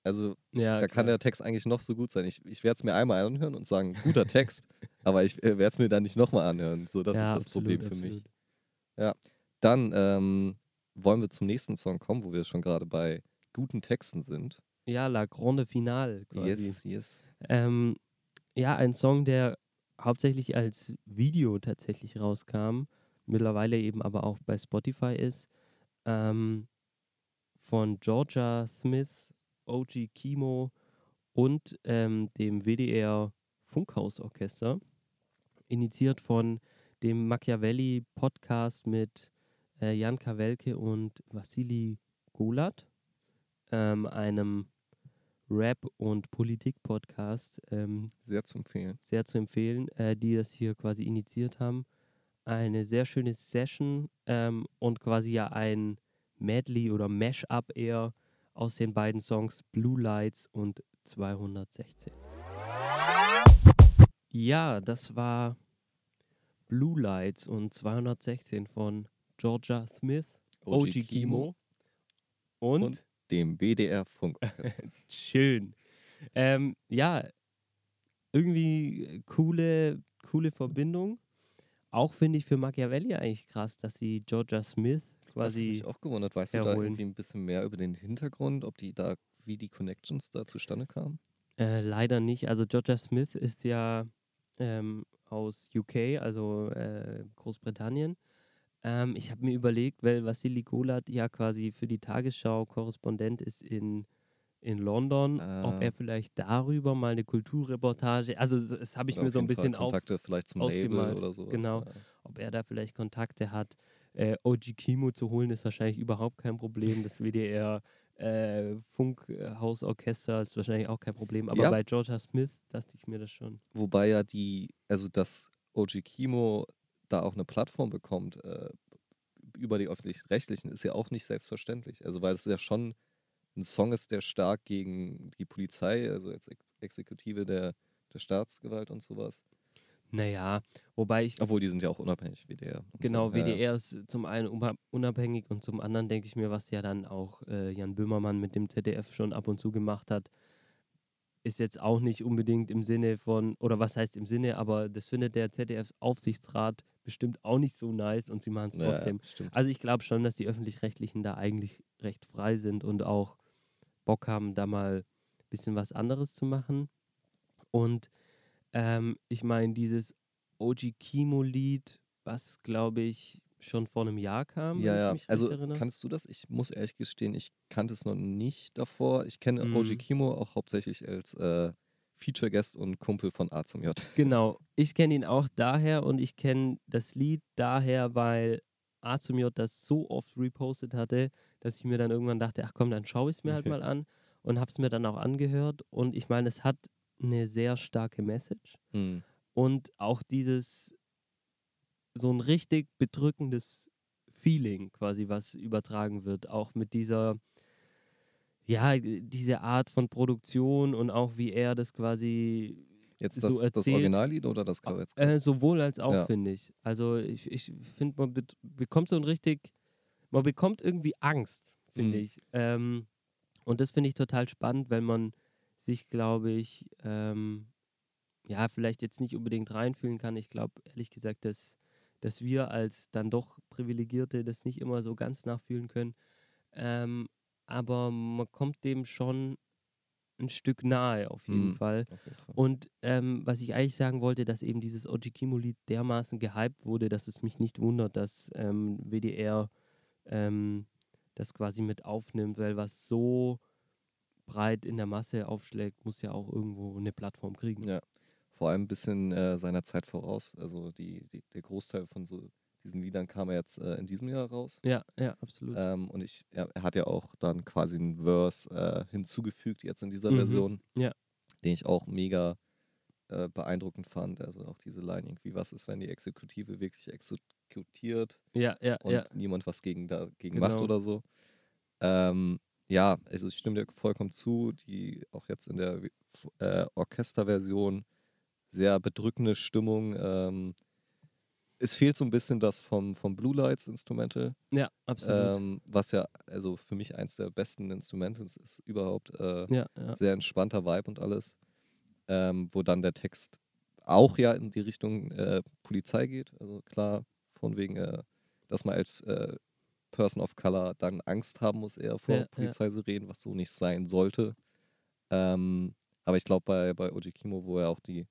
also Ja, da kann klar. der Text eigentlich noch so gut sein. Ich, ich werde es mir einmal anhören und sagen, guter Text, aber ich äh, werde es mir dann nicht nochmal anhören. So, das ja, ist das Problem für mich. absolut. Dann ähm, wollen wir zum nächsten Song kommen, wo wir schon gerade bei guten Texten sind. Ja, La Grande Finale quasi. Yes, yes. Ähm, ja, ein Song, der hauptsächlich als Video tatsächlich rauskam, mittlerweile eben aber auch bei Spotify ist, ähm, von Georgia Smith, OG Kimo und ähm, dem WDR Funkhausorchester, initiiert von dem Machiavelli Podcast mit äh, Jan Kawelke und Vassili Golat, ähm, einem Rap- und Politik-Podcast, ähm, Sehr zu empfehlen. sehr zu empfehlen, äh, die das hier quasi initiiert haben. Eine sehr schöne Session ähm, und quasi ja ein Medley oder Mash-up eher aus den beiden Songs Blue Lights und 216. Ja, das war Blue Lights und 216 von Georgia Smith, OG, Kimo und, Und? Dem BDR Funk. Schön. Ähm, ja, irgendwie coole, coole Verbindung. Auch finde ich für Machiavelli eigentlich krass, dass sie Georgia Smith das hat quasi. mich auch gewundert. Weißt du da irgendwie ein bisschen mehr über den Hintergrund, ob die da, wie die Connections da zustande kamen? Äh, leider nicht. Also Georgia Smith ist ja ähm, aus UK, also äh, Großbritannien. Ähm, ich habe mir überlegt, weil Vassili Golat ja quasi für die Tagesschau Korrespondent ist in, in London, ob Ah. er vielleicht darüber mal eine Kulturreportage, also das, das habe ich Oder mir so ein jeden Fall bisschen auf, Kontakte vielleicht zum Label ausgemalt. oder so. Genau. ob er da vielleicht Kontakte hat. Äh, OG Kimo zu holen ist wahrscheinlich überhaupt kein Problem. Das WDR äh, Funkhausorchester ist wahrscheinlich auch kein Problem. Aber Ja. bei Georgia Smith dachte ich mir das schon. Wobei ja die, also dass OG Kimo da auch eine Plattform bekommt äh, über die öffentlich-rechtlichen, ist ja auch nicht selbstverständlich. Also weil es ja schon ein Song ist, der stark gegen die Polizei, also als Ex Exekutive der, der Staatsgewalt und sowas. Naja, wobei ich, Obwohl die sind ja auch unabhängig, WDR. genau, so. Ja, ja. WDR ist zum einen unab- unabhängig und zum anderen denke ich mir, was ja dann auch äh, Jan Böhmermann mit dem ZDF schon ab und zu gemacht hat, ist jetzt auch nicht unbedingt im Sinne von, oder was heißt im Sinne, aber das findet der ZDF-Aufsichtsrat bestimmt auch nicht so nice und sie machen es Ja, ja, trotzdem. stimmt. Also ich glaube schon, dass die öffentlich-rechtlichen da eigentlich recht frei sind und auch Bock haben, da mal ein bisschen was anderes zu machen. Und ähm, ich meine, dieses OG Kimo-Lied, was glaube ich schon vor einem Jahr kam, Ja, ja. Also kannst du das? Ich muss ehrlich gestehen, ich kannte es noch nicht davor. Ich kenne Mhm. OG Kimo auch hauptsächlich als äh, Feature-Guest und Kumpel von A zum J. Genau, ich kenne ihn auch daher und ich kenne das Lied daher, weil A zum J das so oft repostet hatte, dass ich mir dann irgendwann dachte, ach komm, dann schaue ich es mir halt mal an und habe es mir dann auch angehört. Und ich meine, es hat eine sehr starke Message Hm. und auch dieses so ein richtig bedrückendes Feeling quasi, was übertragen wird, auch mit dieser ja, diese Art von Produktion und auch wie er das quasi Jetzt so das, das erzählt. Originallied oder das Cover? Äh, sowohl als auch, Ja. finde ich. Also ich, ich finde, man bet- bekommt so ein richtig, man bekommt irgendwie Angst, finde Mhm. ich. Ähm, und das finde ich total spannend, weil man sich, glaube ich, ähm, ja, vielleicht jetzt nicht unbedingt reinfühlen kann. Ich glaube, ehrlich gesagt, dass, dass wir als dann doch Privilegierte das nicht immer so ganz nachfühlen können. Ähm, aber man kommt dem schon ein Stück nahe, auf jeden Mhm. Fall. Auf jeden Fall. Und ähm, was ich eigentlich sagen wollte, dass eben dieses Ojikimo-Lied dermaßen gehypt wurde, dass es mich nicht wundert, dass ähm, WDR ähm, das quasi mit aufnimmt, weil was so breit in der Masse aufschlägt, muss ja auch irgendwo eine Plattform kriegen. Ja. Vor allem ein bisschen äh, seiner Zeit voraus. Also die, die, der Großteil von so diesen Liedern kam ja jetzt äh, in diesem Jahr raus. Ja, ja, absolut. Ähm, und ich, er, er hat ja auch dann quasi einen Verse äh, hinzugefügt jetzt in dieser Mhm. Version. Ja. Den ich auch mega äh, beeindruckend fand. Also auch diese Line irgendwie, was ist, wenn die Exekutive wirklich exekutiert ja, ja, und ja. niemand was gegen dagegen macht Genau. oder so. Ähm, ja, also ich stimme dir vollkommen zu, die auch jetzt in der äh, Orchesterversion sehr bedrückende Stimmung. Ähm, es fehlt so ein bisschen das vom, vom Blue Lights Instrumental, Ja, absolut. ähm, was ja also für mich eins der besten Instrumentals ist überhaupt. Äh, ja, ja. Sehr entspannter Vibe und alles. Ähm, wo dann der Text auch ja in die Richtung äh, Polizei geht. Also klar, von wegen, äh, dass man als äh, Person of Color dann Angst haben muss eher vor Ja, ja. Polizeisirenen, was so nicht sein sollte. Ähm, aber ich glaube, bei, bei Oji Kimo, wo ja auch die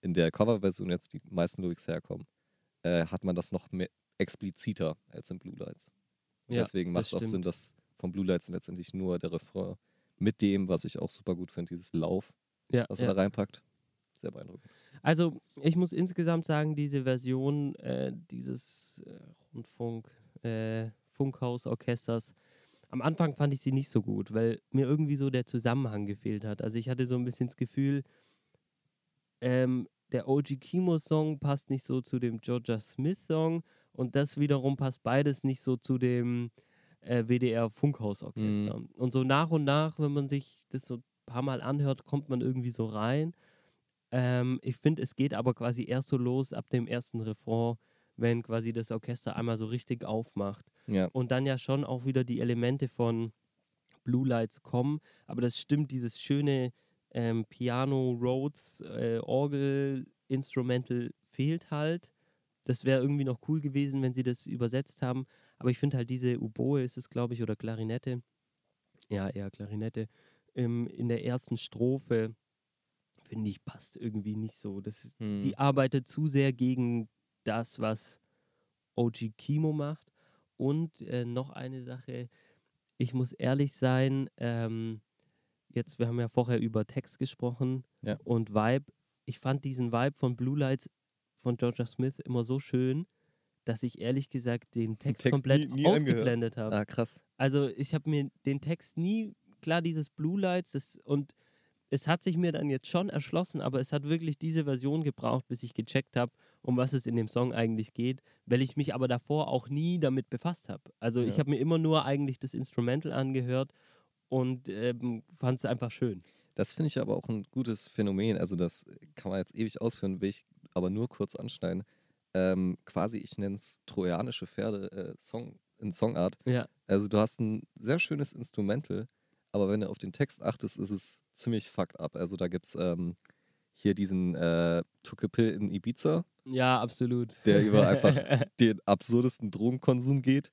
in der Coverversion jetzt die meisten Lyrics herkommen, äh, hat man das noch mehr expliziter als in Blue Lights. Und Ja, deswegen das macht es auch Sinn, dass von Blue Lights letztendlich nur der Refrain mit dem, was ich auch super gut finde, dieses Lauf, ja, was ja. er da reinpackt. Sehr beeindruckend. Also ich muss insgesamt sagen, diese Version äh, dieses äh, Rundfunk, äh, Funkhausorchesters, am Anfang fand ich sie nicht so gut, weil mir irgendwie so der Zusammenhang gefehlt hat. Also ich hatte so ein bisschen das Gefühl, ähm, der OG Kimo-Song passt nicht so zu dem Georgia Smith-Song und das wiederum passt beides nicht so zu dem äh, WDR Funkhausorchester. Und so nach und nach, wenn man sich das so ein paar Mal anhört, kommt man irgendwie so rein. Ähm, ich finde, es geht aber quasi erst so los ab dem ersten Refrain, wenn quasi das Orchester einmal so richtig aufmacht. Ja, Und dann ja schon auch wieder die Elemente von Blue Lights kommen. Aber das stimmt, dieses schöne ähm, Piano, Rhodes, äh, Orgel, Instrumental fehlt halt. Das wäre irgendwie noch cool gewesen, wenn sie das übersetzt haben. Aber ich finde halt diese Oboe ist es, glaube ich, oder Klarinette. Ja, eher Klarinette. Ähm, in der ersten Strophe finde ich, passt irgendwie nicht so. Das ist, Hm. Die arbeitet zu sehr gegen das, was OG Kimo macht. Und äh, noch eine Sache, ich muss ehrlich sein, ähm, jetzt, wir haben ja vorher über Text gesprochen Ja. und Vibe. Ich fand diesen Vibe von Blue Lights von Georgia Smith immer so schön, dass ich ehrlich gesagt den Text, Text komplett nie- nie ausgeblendet habe. Ah, krass. Also ich habe mir den Text nie, klar dieses Blue Lights das, und es hat sich mir dann jetzt schon erschlossen, aber es hat wirklich diese Version gebraucht, bis ich gecheckt habe, um was es in dem Song eigentlich geht, weil ich mich aber davor auch nie damit befasst habe. Also ich Ja. habe mir immer nur eigentlich das Instrumental angehört und ähm, fand es einfach schön. Das finde ich aber auch ein gutes Phänomen. Also, das kann man jetzt ewig ausführen, will ich aber nur kurz anschneiden. Ähm, quasi, ich nenne es trojanische Pferde äh, Song, in Songart. Ja, Also, du hast ein sehr schönes Instrumental, aber wenn du auf den Text achtest, ist es ziemlich fucked up. Also, da gibt es ähm, hier diesen äh, Took a Pill in Ibiza, ja, absolut. der über einfach den absurdesten Drogenkonsum geht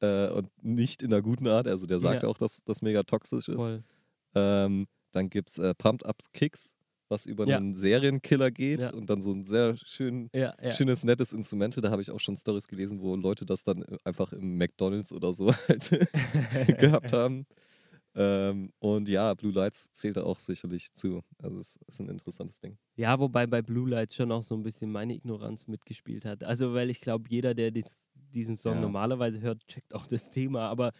äh, und nicht in einer guten Art. Also, der sagt Ja. auch, dass das mega toxisch ist. Voll. Ähm, dann gibt es äh, Pumped Up Kicks, was über Ja. einen Serienkiller geht Ja. und dann so ein sehr schön, Ja, ja. schönes, nettes Instrumental. Da habe ich auch schon Stories gelesen, wo Leute das dann äh, einfach im McDonalds oder so halt gehabt haben. Ähm, und ja, Blue Lights zählt da auch sicherlich zu. Also es ist ein interessantes Ding. Ja, wobei bei Blue Lights schon auch so ein bisschen meine Ignoranz mitgespielt hat. Also, weil ich glaube, jeder, der dies, diesen Song Ja. normalerweise hört, checkt auch das Thema. Aber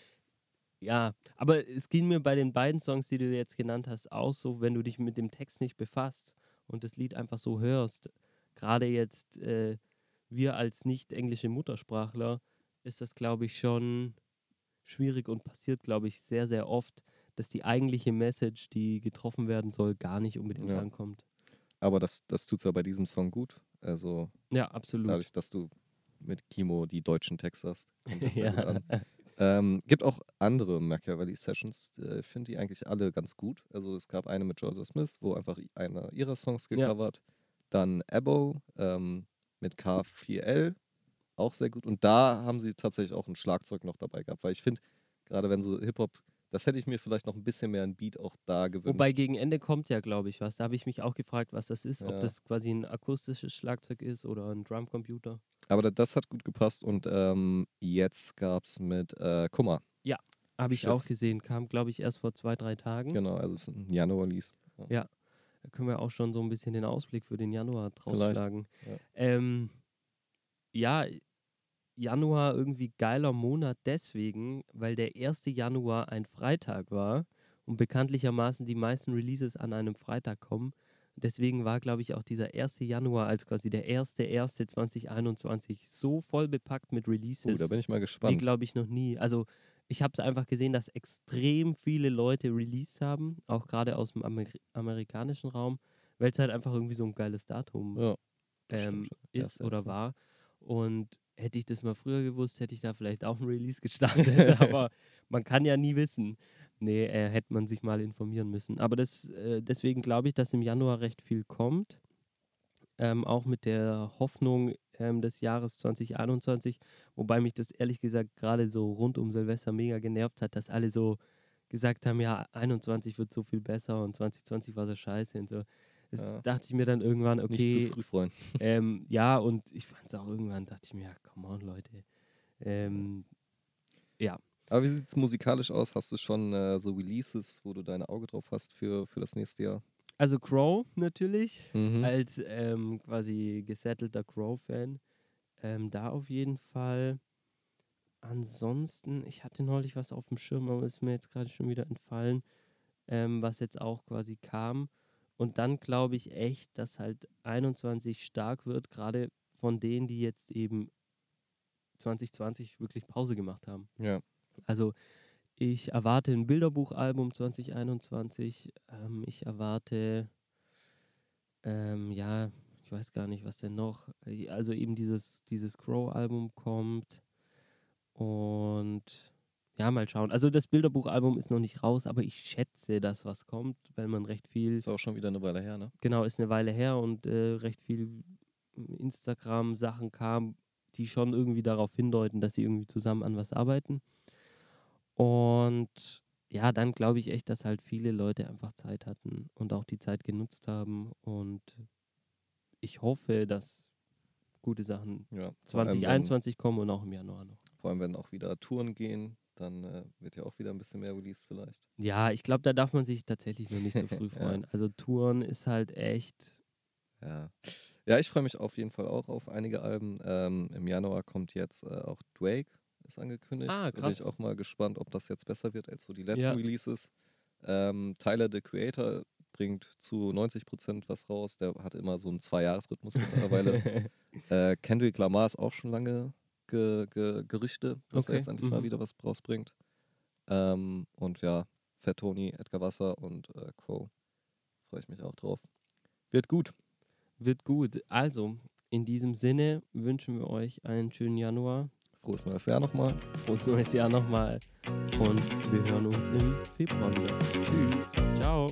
ja, aber es ging mir bei den beiden Songs, die du jetzt genannt hast, auch so, wenn du dich mit dem Text nicht befasst und das Lied einfach so hörst. Gerade jetzt äh, wir als nicht englische Muttersprachler ist das, glaube ich, schon schwierig und passiert, glaube ich, sehr, sehr oft, dass die eigentliche Message, die getroffen werden soll, gar nicht unbedingt Ja. ankommt. Aber das, das tut es ja bei diesem Song gut. Also Ja, absolut. dadurch, dass du mit Kimo die deutschen Texte hast. ja. Ähm, gibt auch andere Machiavelli Sessions, äh, ich finde die eigentlich alle ganz gut. Also es gab eine mit Georgia Smith, wo einfach einer ihrer Songs Ja. gecovert. Dann Abo ähm, mit K4L, auch sehr gut. Und da haben sie tatsächlich auch ein Schlagzeug noch dabei gehabt, weil ich finde, gerade wenn so Hip-Hop, das hätte ich mir vielleicht noch ein bisschen mehr ein Beat auch da gewünscht. Wobei gegen Ende kommt ja, glaube ich, was. Da habe ich mich auch gefragt, was das ist. Ob Ja. das quasi ein akustisches Schlagzeug ist oder ein Drumcomputer. Aber da- das hat gut gepasst und ähm, jetzt gab es mit äh, Kummer. Habe ich Schiff. auch gesehen. Kam, glaube ich, erst vor zwei, drei Tagen. Genau, also es ist ein Januar-Release. Da können wir auch schon so ein bisschen den Ausblick für den Januar draus Vielleicht, schlagen. ja. Ähm, ja, Januar irgendwie geiler Monat deswegen, weil der 1. Januar ein Freitag war und bekanntlichermaßen die meisten Releases an einem Freitag kommen. Deswegen war, glaube ich, auch dieser 1. Januar als quasi der erste, erste 2021 so voll bepackt mit Uh, Releases da bin ich mal wie, gespannt. glaube ich, noch nie. Also ich habe es einfach gesehen, dass extrem viele Leute released haben, auch gerade aus dem Amer amerikanischen Raum, weil es halt einfach irgendwie so ein geiles Datum Ja, ähm, stimmt ist oder war. Und hätte ich das mal früher gewusst, hätte ich da vielleicht auch ein Release gestartet. aber man kann ja nie wissen. Nee, äh, hätte man sich mal informieren müssen. Aber das, äh, deswegen glaube ich, dass im Januar recht viel kommt. Ähm, auch mit der Hoffnung ähm, des Jahres 2021. Wobei mich das ehrlich gesagt gerade so rund um Silvester mega genervt hat, dass alle so gesagt haben, ja, 21 wird so viel besser und 2020 war so scheiße und so. Das Ja. dachte ich mir dann irgendwann, Nicht okay, zu früh freuen. ähm, ja, und ich fand es auch irgendwann, dachte ich mir, ja, come on, Leute. Ähm, Aber wie sieht es musikalisch aus? Hast du schon äh, so Releases, wo du dein Auge drauf hast für, für das nächste Jahr? also Crow natürlich, Mhm. als ähm, quasi gesettelter Crow-Fan. Ähm, da auf jeden Fall. Ansonsten, ich hatte neulich was auf dem Schirm, aber ist mir jetzt gerade schon wieder entfallen, ähm, was jetzt auch quasi kam. Und dann glaube ich echt, dass halt 21 stark wird, gerade von denen, die jetzt eben 2020 wirklich Pause gemacht haben. Ja. Also ich erwarte ein Bilderbuchalbum 2021. Ähm, ich erwarte, ähm, ja, ich weiß gar nicht, was denn noch. Also eben dieses, dieses Crow-Album kommt. Und ja, mal schauen. Also das Bilderbuchalbum ist noch nicht raus, aber ich schätze, dass was kommt, weil man recht viel Ist auch schon wieder eine Weile her, ne? genau, ist eine Weile her und äh, recht viel Instagram-Sachen kam, die schon irgendwie darauf hindeuten, dass sie irgendwie zusammen an was arbeiten. Und ja, dann glaube ich echt, dass halt viele Leute einfach Zeit hatten und auch die Zeit genutzt haben. Und ich hoffe, dass gute Sachen Ja, vor allem, wenn, 2021 kommen und auch im Januar noch. vor allem wenn auch wieder Touren gehen, dann äh, wird ja auch wieder ein bisschen mehr released vielleicht. Ja, ich glaube, da darf man sich tatsächlich noch nicht so früh Ja. freuen. Also Touren ist halt echt. Ja, ja ich freue mich auf jeden Fall auch auf einige Alben. Ähm, Im Januar kommt jetzt äh, auch Drake, ist angekündigt. Ah, Da Bin krass. ich auch mal gespannt, ob das jetzt besser wird als so die letzten Ja. Releases. Ähm, Tyler, the Creator, bringt zu 90% was raus. Der hat immer so einen Zwei-Jahres-Rhythmus mittlerweile. äh, Kendrick Lamar ist auch schon lange ge ge Gerüchte, dass Okay, er jetzt endlich mal mhm. wieder was rausbringt. Ähm, und ja, Fat Tony, Edgar Wasser und äh, Crow. Freue ich mich auch drauf. Wird gut. Wird gut. Also, in diesem Sinne wünschen wir euch einen schönen Januar. Frohes neues Jahr nochmal. Frohes neues Jahr nochmal. Und wir hören uns im Februar wieder. Tschüss. Ciao.